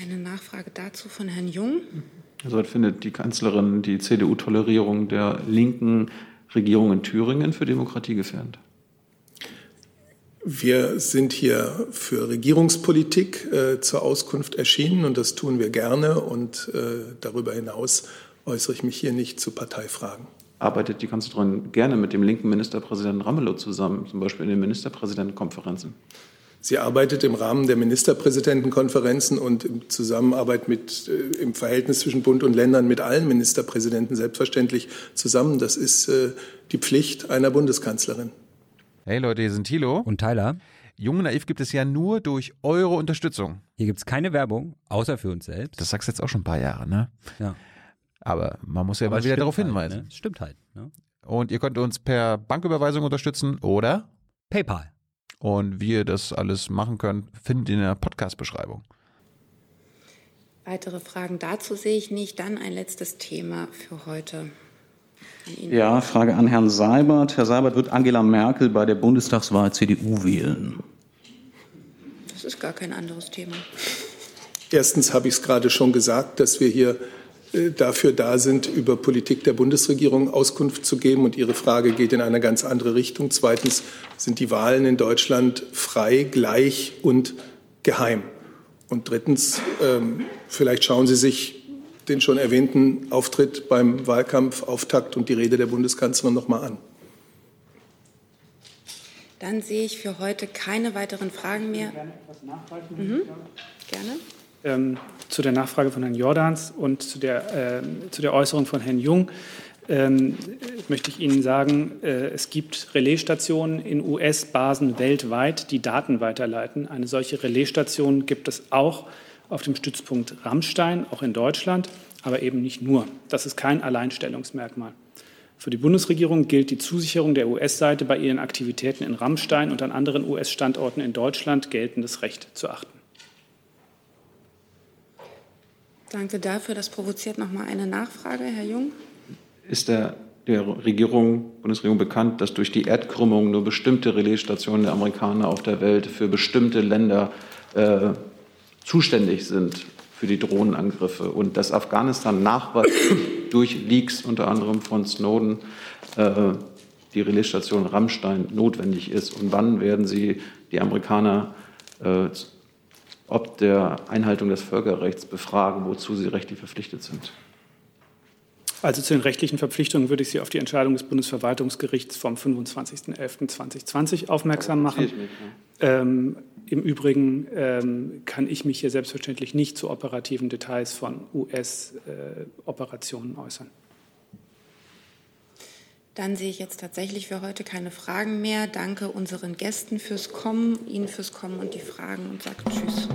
Eine Nachfrage dazu von Herrn Jung. Also findet die Kanzlerin die CDU-Tolerierung der linken Regierung in Thüringen für Demokratie gefährdet? Wir sind hier für Regierungspolitik äh, zur Auskunft erschienen und das tun wir gerne. Und äh, darüber hinaus äußere ich mich hier nicht zu Parteifragen. Arbeitet die Kanzlerin gerne mit dem linken Ministerpräsidenten Ramelow zusammen, zum Beispiel in den Ministerpräsidentenkonferenzen? Sie arbeitet im Rahmen der Ministerpräsidentenkonferenzen und in Zusammenarbeit mit, äh, im Verhältnis zwischen Bund und Ländern mit allen Ministerpräsidenten selbstverständlich zusammen. Das ist äh, die Pflicht einer Bundeskanzlerin. Hey Leute, hier sind Thilo. Und Tyler. Jung und Naiv gibt es ja nur durch eure Unterstützung. Hier gibt es keine Werbung, außer für uns selbst. Das sagst du jetzt auch schon ein paar Jahre, ne? Ja. Aber man muss ja Aber mal wieder darauf halt, hinweisen. ne? Es Stimmt halt. Ne? Und ihr könnt uns per Banküberweisung unterstützen oder PayPal. Und wie ihr das alles machen könnt, findet ihr in der Podcast-Beschreibung. Weitere Fragen dazu sehe ich nicht. Dann ein letztes Thema für heute. Ja, Frage an Herrn Seibert. Herr Seibert, wird Angela Merkel bei der Bundestagswahl CDU wählen? Das ist gar kein anderes Thema. Erstens habe ich es gerade schon gesagt, dass wir hier äh, dafür da sind, über Politik der Bundesregierung Auskunft zu geben. Und Ihre Frage geht in eine ganz andere Richtung. Zweitens sind die Wahlen in Deutschland frei, gleich und geheim. Und drittens, ähm, vielleicht schauen Sie sich den schon erwähnten Auftritt beim Wahlkampfauftakt und die Rede der Bundeskanzlerin noch mal an. Dann sehe ich für heute keine weiteren Fragen mehr. Mhm. Gerne. ähm, zu der Nachfrage von Herrn Jordans und zu der, äh, zu der Äußerung von Herrn Jung ähm, möchte ich Ihnen sagen, äh, es gibt Relaisstationen in US-Basen weltweit, die Daten weiterleiten. Eine solche Relaisstation gibt es auch auf dem Stützpunkt Rammstein, auch in Deutschland, aber eben nicht nur. Das ist kein Alleinstellungsmerkmal. Für die Bundesregierung gilt die Zusicherung der US-Seite bei ihren Aktivitäten in Rammstein und an anderen US-Standorten in Deutschland geltendes Recht zu achten. Danke dafür. Das provoziert noch mal eine Nachfrage, Herr Jung. Ist der, der Regierung, Bundesregierung bekannt, dass durch die Erdkrümmung nur bestimmte Relaisstationen der Amerikaner auf der Welt für bestimmte Länder äh, zuständig sind für die Drohnenangriffe und dass Afghanistan nachweislich durch Leaks, unter anderem von Snowden, äh, die Relaisstation Rammstein notwendig ist? Und wann werden Sie die Amerikaner äh, ob der Einhaltung des Völkerrechts befragen, wozu sie rechtlich verpflichtet sind? Also zu den rechtlichen Verpflichtungen würde ich Sie auf die Entscheidung des Bundesverwaltungsgerichts vom 25.11.2020 aufmerksam machen. Ähm, Im Übrigen ähm, kann ich mich hier selbstverständlich nicht zu operativen Details von US-Operationen äh, äußern. Dann sehe ich jetzt tatsächlich für heute keine Fragen mehr. Danke unseren Gästen fürs Kommen, Ihnen fürs Kommen und die Fragen und sage Tschüss.